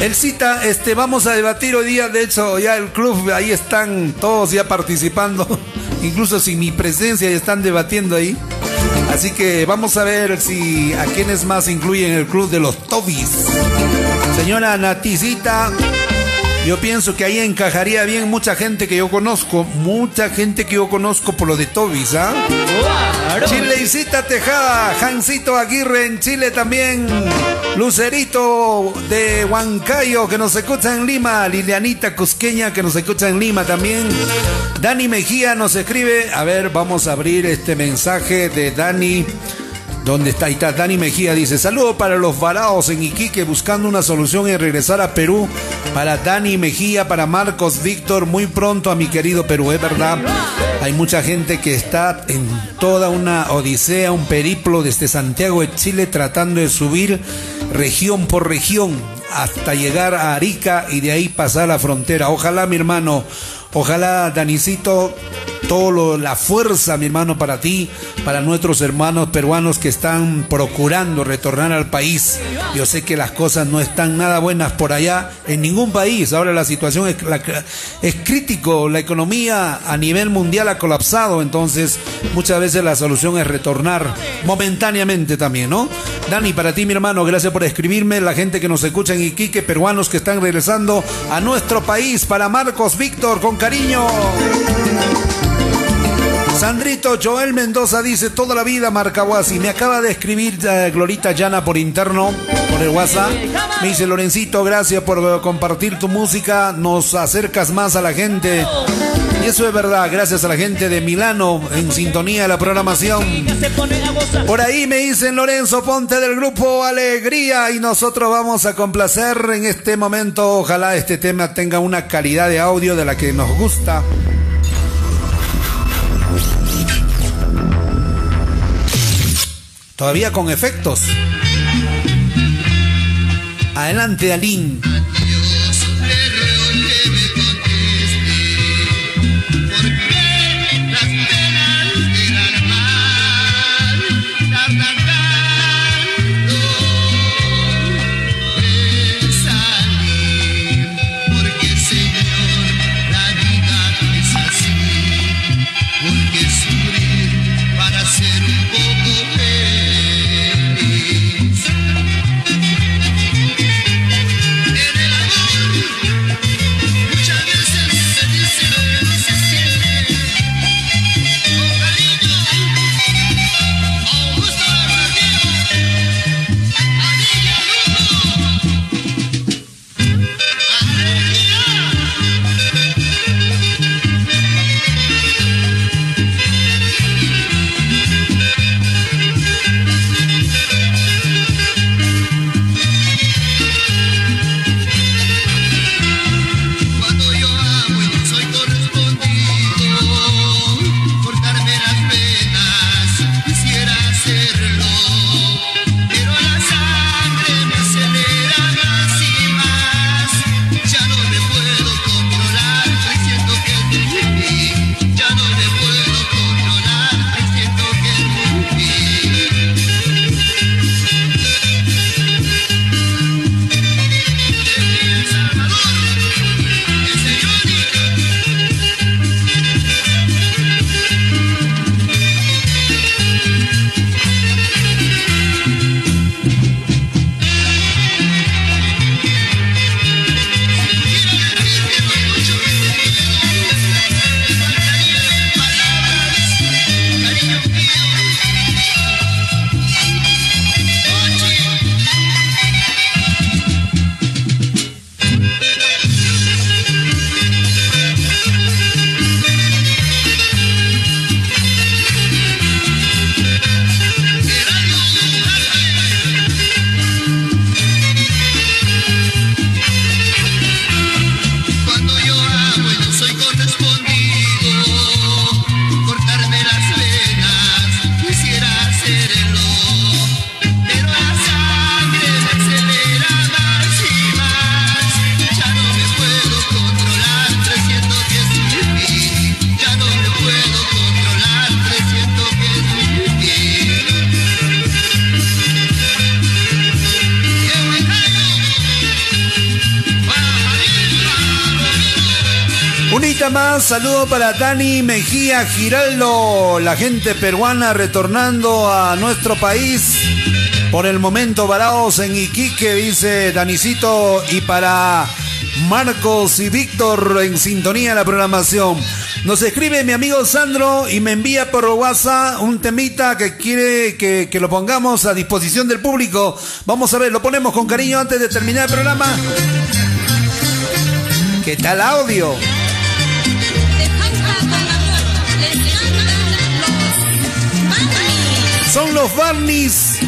El cita, este, vamos a debatir hoy día, de hecho, ya el club, ahí están todos ya participando, incluso sin mi presencia, ya están debatiendo ahí. Así que vamos a ver si a quiénes más incluyen el club de los Tobis. Señora Naticita, yo pienso que ahí encajaría bien mucha gente que yo conozco, mucha gente que yo conozco por lo de Tobis, ¿ah? Chileicita Tejada, Jancito Aguirre en Chile también, Lucerito de Huancayo que nos escucha en Lima, Lilianita Cusqueña que nos escucha en Lima también, Dani Mejía nos escribe, a ver, vamos a abrir este mensaje de Dani. ¿Dónde está? Ahí está Dani Mejía. Dice, saludo para los varados en Iquique buscando una solución y regresar a Perú. Para Dani Mejía, para Marcos Víctor, muy pronto a mi querido Perú. Es verdad, hay mucha gente que está en toda una odisea, un periplo desde Santiago de Chile tratando de subir región por región. hasta llegar a Arica y de ahí pasar la frontera. Ojalá, mi hermano, ojalá, Danicito, todo la fuerza, mi hermano, para ti, para nuestros hermanos peruanos que están procurando retornar al país. Yo sé que las cosas no están nada buenas por allá en ningún país. Ahora la situación es, es crítico, la economía a nivel mundial ha colapsado, entonces muchas veces la solución es retornar momentáneamente también, ¿no? Dani, para ti, mi hermano, gracias por escribirme. La gente que nos escucha en Iquique, peruanos que están regresando a nuestro país. Para Marcos Víctor, con cariño. Sandrito Joel Mendoza dice toda la vida Marcahuasi. Me acaba de escribir eh, Glorita Llana por interno, por el WhatsApp. Me dice Lorencito, gracias por eh, compartir tu música. Nos acercas más a la gente. Y eso es verdad, gracias a la gente de Milano en sintonía de la programación. Por ahí me dicen Lorenzo Ponte del grupo Alegría y nosotros vamos a complacer en este momento. Ojalá este tema tenga una calidad de audio de la que nos gusta. Todavía con efectos. Adelante, Aline. Para Dani Mejía Giraldo, la gente peruana retornando a nuestro país. Por el momento varados en Iquique, dice Danicito, y para Marcos y Víctor en sintonía la programación. Nos escribe mi amigo Sandro y me envía por WhatsApp un temita que quiere que, que, lo pongamos a disposición del público. Vamos a ver, lo ponemos con cariño antes de terminar el programa. ¿Qué tal audio? Son los Barneys.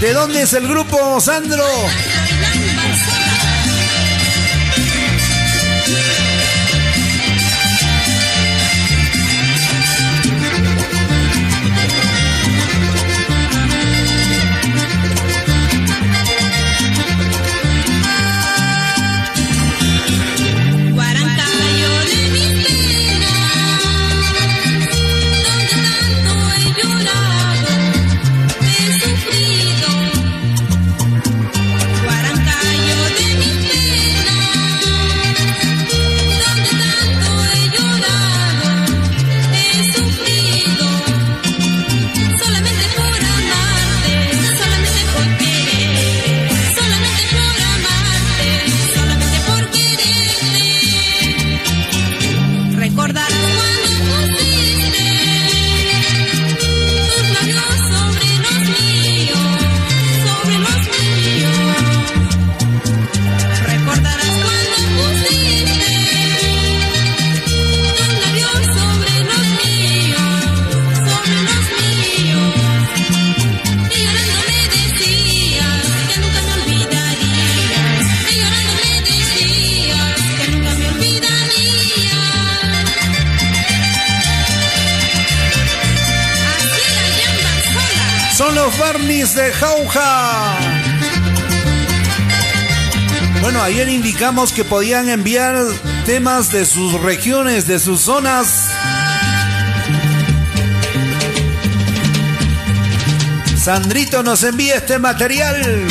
¿De dónde es el grupo, Sandro? Que podían enviar temas de sus regiones, de sus zonas. Sandrito nos envía este material.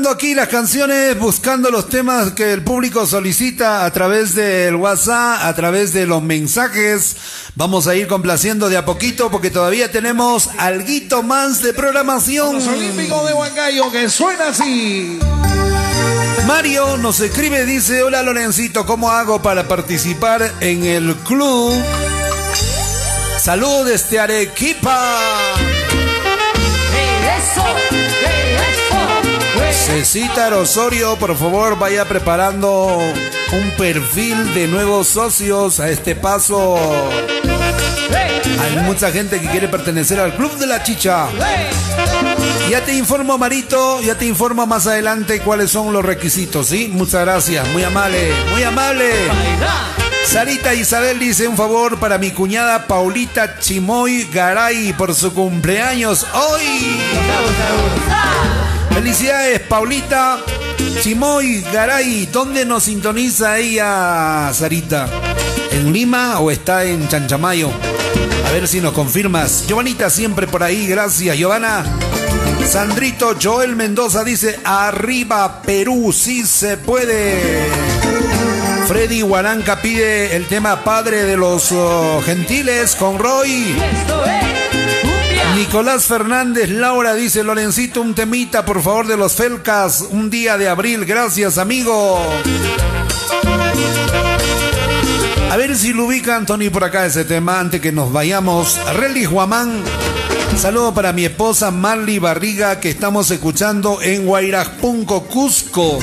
Buscando aquí las canciones, buscando los temas que el público solicita a través del WhatsApp, a través de los mensajes. Vamos a ir complaciendo de a poquito porque todavía tenemos algo más de programación. Los Olímpicos de Huancayo que suena así. Mario nos escribe, dice, hola Lorencito, ¿cómo hago para participar en el club? Salud desde Arequipa. Cecita Osorio, por favor, vaya preparando un perfil de nuevos socios a este paso. Hay mucha gente que quiere pertenecer al Club de la Chicha. Ya te informo, Marito, ya te informo más adelante cuáles son los requisitos, ¿sí? Muchas gracias, muy amable, muy amable. Sarita Isabel dice un favor para mi cuñada Paulita Chimoy Garay por su cumpleaños hoy. Felicidades, Paulita. Chimoy Garay, ¿dónde nos sintoniza ella, Sarita? ¿En Lima o está en Chanchamayo? A ver si nos confirmas. Giovanita siempre por ahí, gracias, Giovanna. Sandrito Joel Mendoza dice, arriba Perú, sí se puede. Freddy Guaranca pide el tema Padre de los oh, Gentiles con Roy. Nicolás Fernández Laura dice, Lorencito, un temita, por favor, de los Felcas, un día de abril. Gracias, amigo. A ver si lo ubica Anthony por acá ese tema antes que nos vayamos. Relly Guamán. Saludo para mi esposa Marley Barriga que estamos escuchando en Guairapunco, Cusco.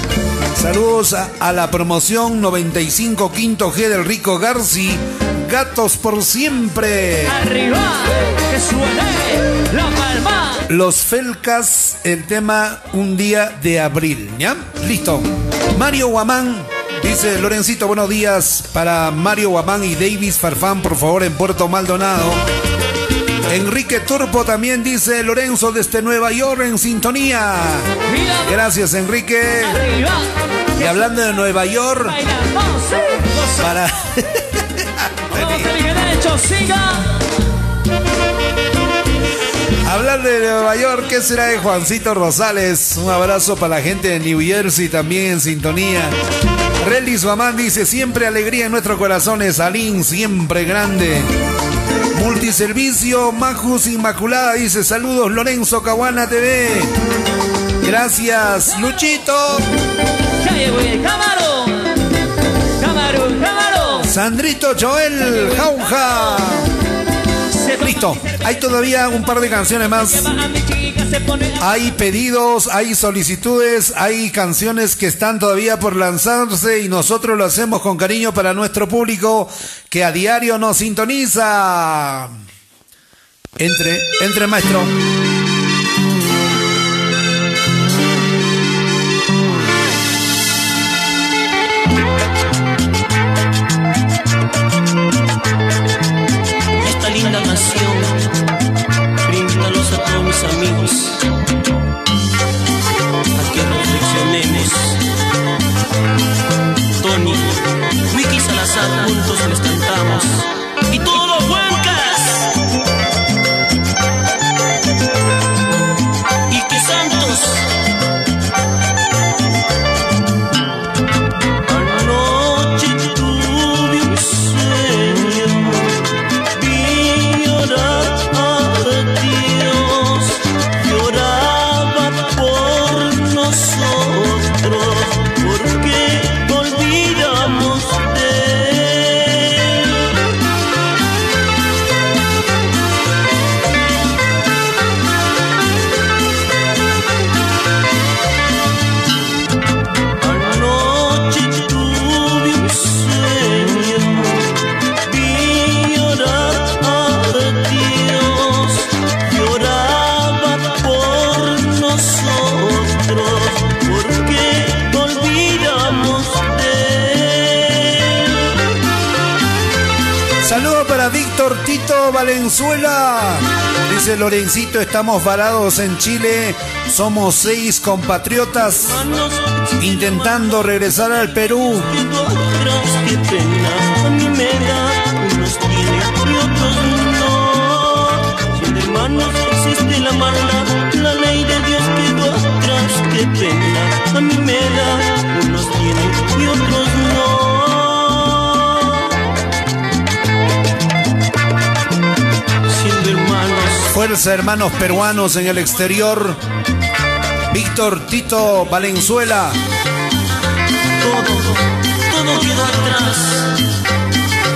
Saludos a, a la promoción 95 Quinto G del Rico Garci gatos por siempre. Arriba, que suene la palma. Los Felcas, el tema Un día de abril, ¿ya? Listo. Mario Guamán. Dice Lorencito, buenos días para Mario Guamán y Davis Farfán, por favor, en Puerto Maldonado. Enrique Turpo también dice Lorenzo desde Nueva York en sintonía. Gracias, Enrique. Y hablando de Nueva York, para. Hablar de Nueva York, ¿qué será de Juancito Rosales? Un abrazo para la gente de New Jersey también en sintonía. Relis Mamán dice, siempre alegría en nuestros corazones, Alín, siempre grande. Multiservicio, Majus Inmaculada dice, saludos Lorenzo Caguana TV. Gracias, Luchito. Sandrito Joel Jauja. Listo, hay todavía un par de canciones más. Hay pedidos, hay solicitudes, hay canciones que están todavía por lanzarse y nosotros lo hacemos con cariño para nuestro público que a diario nos sintoniza. Entre, entre maestro. Valenzuela. Dice Lorencito, estamos varados en Chile. Somos seis compatriotas intentando regresar al Perú. Fuerza, hermanos peruanos en el exterior. Víctor Tito Valenzuela. todo, todo quedó atrás.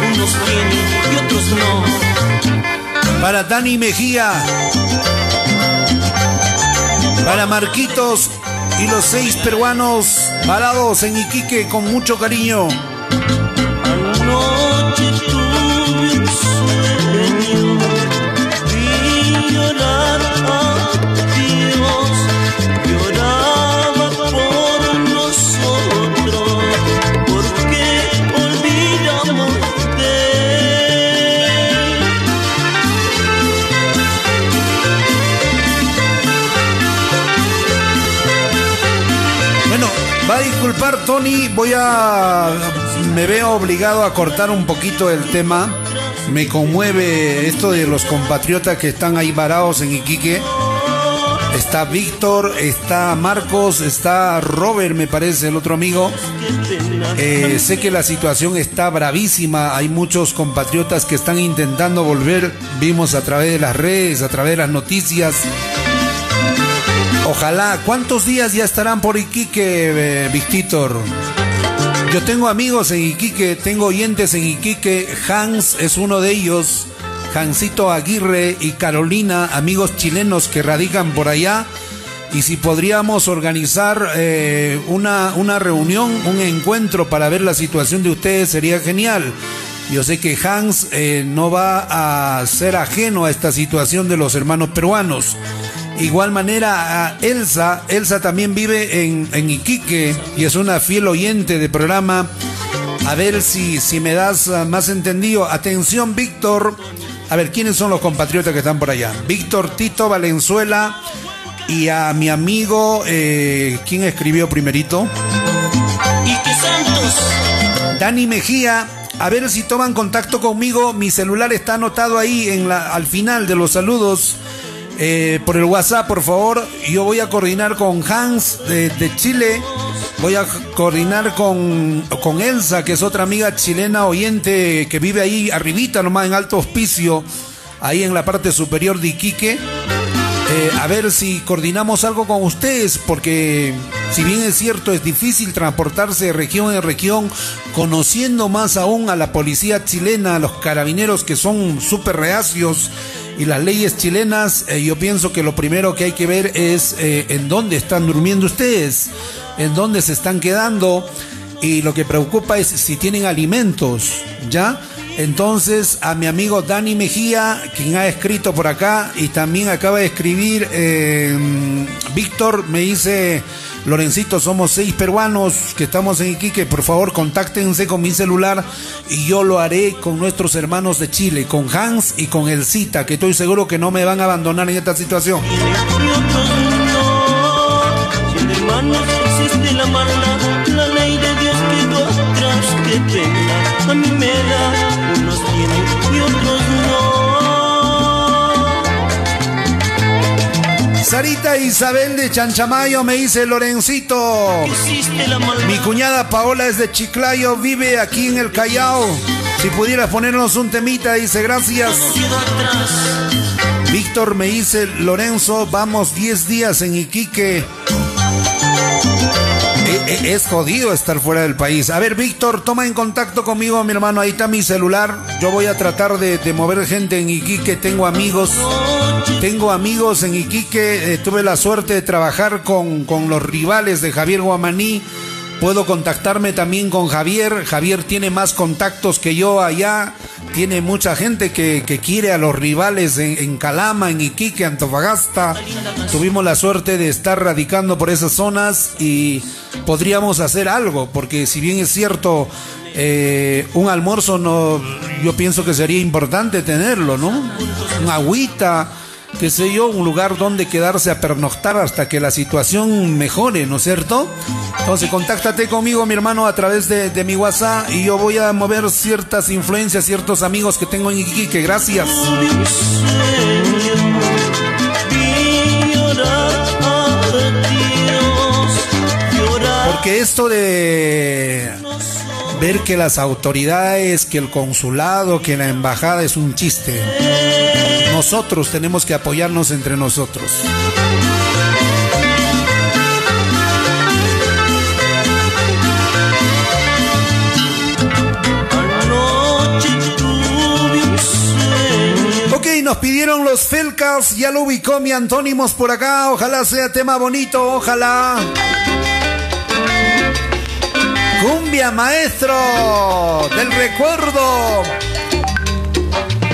Unos tienen y otros no. Para Dani Mejía. Para Marquitos y los seis peruanos varados en Iquique con mucho cariño. Tony, voy a... Me veo obligado a cortar un poquito el tema. Me conmueve esto de los compatriotas que están ahí varados en Iquique. Está Víctor, está Marcos, está Robert, me parece, el otro amigo. Eh, sé que la situación está bravísima. Hay muchos compatriotas que están intentando volver. Vimos a través de las redes, a través de las noticias. Ojalá. ¿Cuántos días ya estarán por Iquique, eh, Victitor? Yo tengo amigos en Iquique, tengo oyentes en Iquique. Hans es uno de ellos. Hansito Aguirre y Carolina, amigos chilenos que radican por allá. Y si podríamos organizar eh, una, una reunión, un encuentro para ver la situación de ustedes, sería genial. Yo sé que Hans eh, no va a ser ajeno a esta situación de los hermanos peruanos. Igual manera a Elsa, Elsa también vive en, en Iquique y es una fiel oyente del programa. A ver si, si me das ah, más entendido. Atención, Víctor. A ver, ¿quiénes son los compatriotas que están por allá? Víctor Tito Valenzuela y a mi amigo, eh, ¿quién escribió primerito? Que Santos, Dani Mejía. A ver si toman contacto conmigo. Mi celular está anotado ahí en la, al final de los saludos. Eh, por el WhatsApp, por favor. Yo voy a coordinar con Hans de, Chile. Voy a coordinar con, con Elsa, que es otra amiga chilena oyente que vive ahí arribita, nomás en alto hospicio, ahí en la parte superior de Iquique. Eh, a ver si coordinamos algo con ustedes, porque si bien es cierto, es difícil transportarse de región en región, conociendo más aún a la policía chilena, a los carabineros que son súper reacios y las leyes chilenas, eh, yo pienso que lo primero que hay que ver es eh, en dónde están durmiendo ustedes, en dónde se están quedando y lo que preocupa es si tienen alimentos, ¿ya? Entonces a mi amigo Dani Mejía, quien ha escrito por acá y también acaba de escribir, eh, Víctor me dice, Lorencito, somos seis peruanos que estamos en Iquique, por favor contáctense con mi celular y yo lo haré con nuestros hermanos de Chile, con Hans y con El Cita, que estoy seguro que no me van a abandonar en esta situación. A mí me da, unos tienen y otros no. Sarita Isabel de Chanchamayo me dice Lorencito. Mi cuñada Paola es de Chiclayo, vive aquí en el Callao. Si pudieras ponernos un temita, dice gracias. Víctor me dice, Lorenzo, vamos 10 días en Iquique. E- e- Es jodido estar fuera del país. A ver, Víctor, toma en contacto conmigo, mi hermano. Ahí está mi celular. Yo voy a tratar de, de mover gente en Iquique. Tengo amigos. Tengo amigos en Iquique. Eh, tuve la suerte de trabajar con, con los rivales de Javier Guamaní. Puedo contactarme también con Javier. Javier tiene más contactos que yo allá. Tiene mucha gente que, quiere a los rivales en, en, Calama, en Iquique, Antofagasta. Tuvimos la suerte de estar radicando por esas zonas y podríamos hacer algo, porque si bien es cierto, eh, un almuerzo no, yo pienso que sería importante tenerlo, ¿no? Una agüita, qué sé yo, un lugar donde quedarse a pernoctar hasta que la situación mejore, ¿no es cierto? Entonces, contáctate conmigo, mi hermano, a través de, de mi WhatsApp y yo voy a mover ciertas influencias, ciertos amigos que tengo en Iquique. Gracias. Porque esto de ver que las autoridades, que el consulado, que la embajada es un chiste. Nosotros tenemos que apoyarnos entre nosotros. Ok, nos pidieron los Felcas, ya lo ubicó mi Antónimos por acá, ojalá sea tema bonito, ojalá. Cumbia maestro del recuerdo.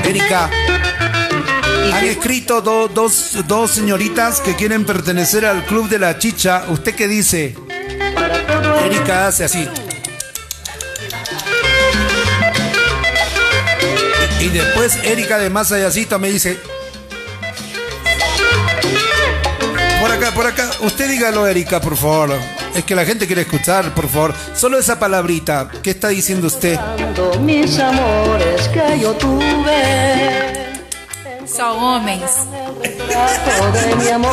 Erika, han escrito dos, dos señoritas que quieren pertenecer al Club de la Chicha. ¿Usted qué dice? Erika hace así. Y, y después Erika de más allácito me dice. Por acá, por acá. Usted dígalo, Erika, por favor. Es que la gente quiere escuchar, por favor. Solo esa palabrita. ¿Qué está diciendo usted? Mis amores que yo tuve. Son hombres. de mi amor.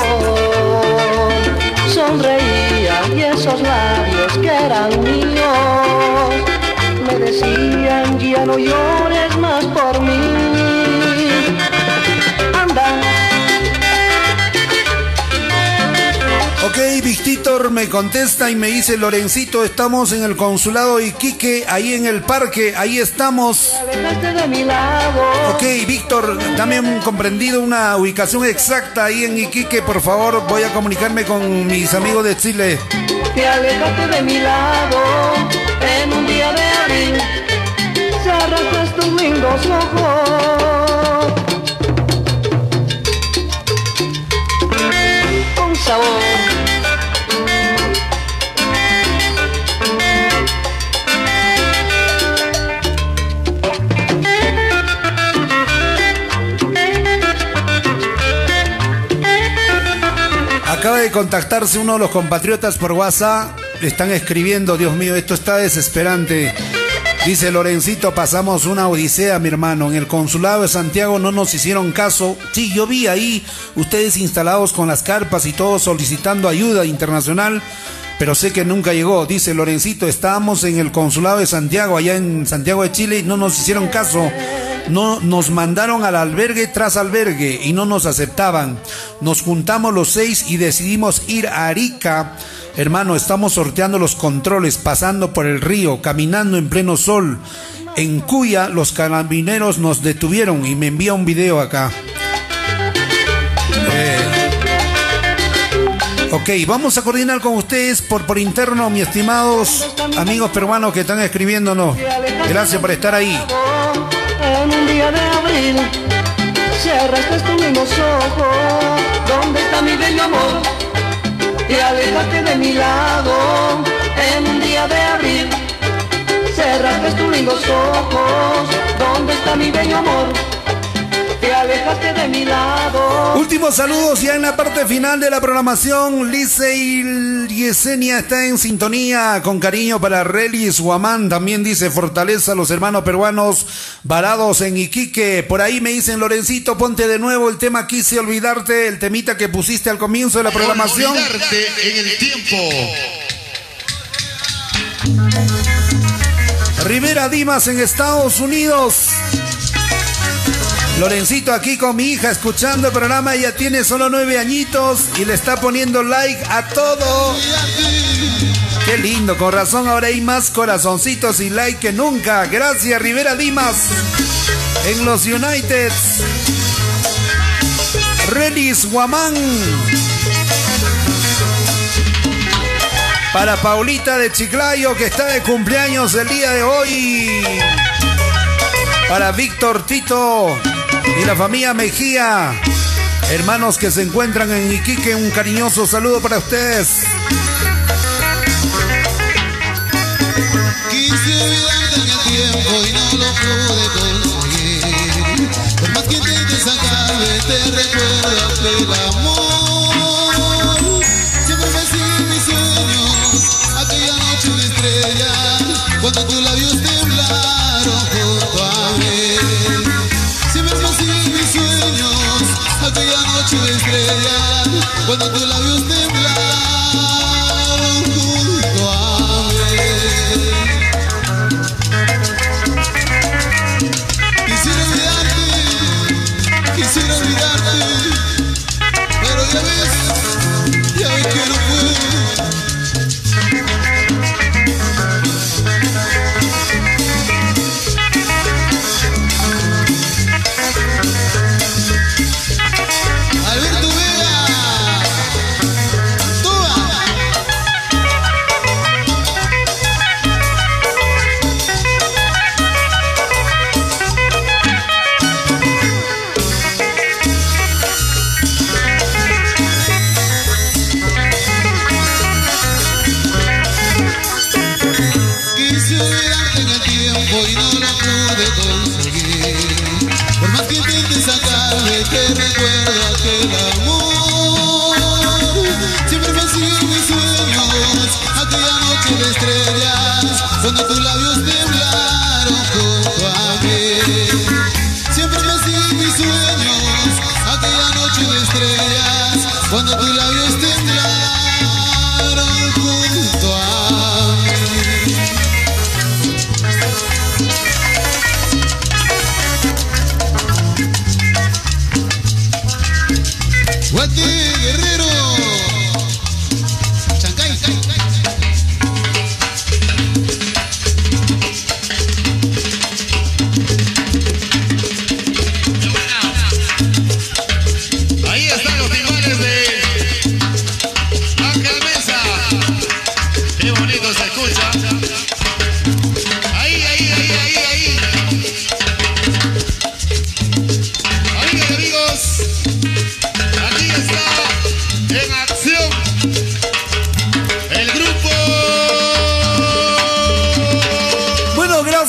Sonreía y esos labios que eran míos me decían ya no llores más por mí. Ok, Victor me contesta y me dice, Lorencito, estamos en el consulado Iquique, ahí en el parque, ahí estamos. de mi lado. Ok, Víctor, dame un comprendido, una ubicación exacta ahí en Iquique, por favor, voy a comunicarme con mis amigos de Chile. Te alejaste de mi lado en un día de abril. Cerraste tus lindos ojos. Contactarse uno de los compatriotas por WhatsApp. Le están escribiendo, Dios mío, esto está desesperante. Dice Lorencito, pasamos una odisea, mi hermano. En el consulado de Santiago no nos hicieron caso. Sí, yo vi ahí ustedes instalados con las carpas y todo solicitando ayuda internacional, pero sé que nunca llegó. Dice Lorencito, estábamos en el consulado de Santiago, allá en Santiago de Chile, y no nos hicieron caso. No nos mandaron al albergue tras albergue y no nos aceptaban. Nos juntamos los seis y decidimos ir a Arica. Hermano, estamos sorteando los controles, pasando por el río, caminando en pleno sol. En Cuya los carabineros nos detuvieron y me envía un video acá. Eh, Ok, vamos a coordinar con ustedes por, por interno, mis estimados amigos peruanos que están escribiéndonos. Gracias por estar ahí. En un día de abril cerraste tus mismos ojos. ¿Dónde está mi bello amor? Te alejaste de mi lado. En un día de abril cerraste tus lindos ojos. ¿Dónde está mi bello amor? Te alejaste de mi lado. Últimos saludos ya en la parte final de la programación. Lice y Yesenia está en sintonía con cariño para Relis Guamán. También dice Fortaleza a los hermanos peruanos varados en Iquique. Por ahí me dicen Lorencito, ponte de nuevo el tema Quise olvidarte, el temita que pusiste al comienzo de la programación. Olvidarte en el tiempo. Rivera Dimas en Estados Unidos. Lorencito aquí con mi hija escuchando el programa, ella tiene solo nueve añitos y le está poniendo like a todo. Qué lindo, con razón ahora hay más corazoncitos y like que nunca. Gracias Rivera Dimas en los United. Relis Guamán. Para Paulita de Chiclayo que está de cumpleaños el día de hoy. Para Víctor Tito y la familia Mejía. Hermanos que se encuentran en Iquique, un cariñoso saludo para ustedes. Quise olvidarte en el tiempo y no lo pude conseguir. Por más que intentes sacarme, te recuerdo aquel amor. Siempre me siguen mis sueños, aquella noche de estrellas, cuando tus labios temblaron estrellas, cuando tus labios temblaron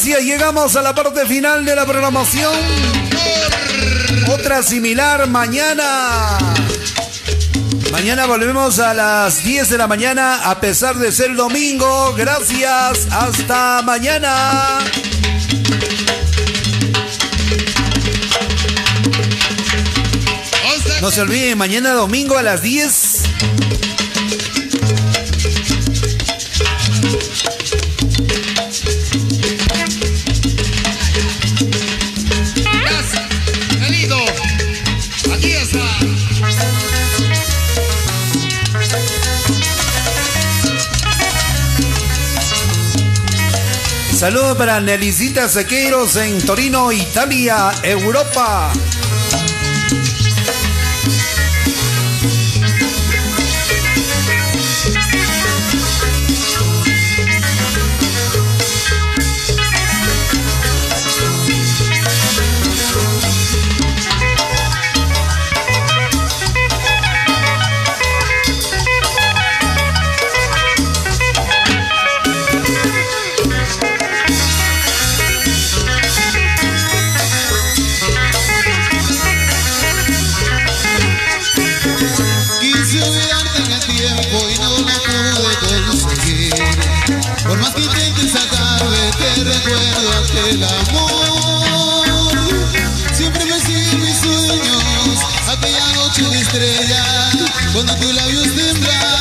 Llegamos a la parte final de la programación. Otra similar mañana. Mañana volvemos a las 10 de la mañana a pesar de ser domingo. Gracias. Hasta mañana. No se olviden, mañana domingo a las 10. Saludos para Nelicita Sequeiros en Torino, Italia, Europa. recuerda que el amor siempre me sigue mis sueños, aquella noche de estrella, cuando tus labios temblan.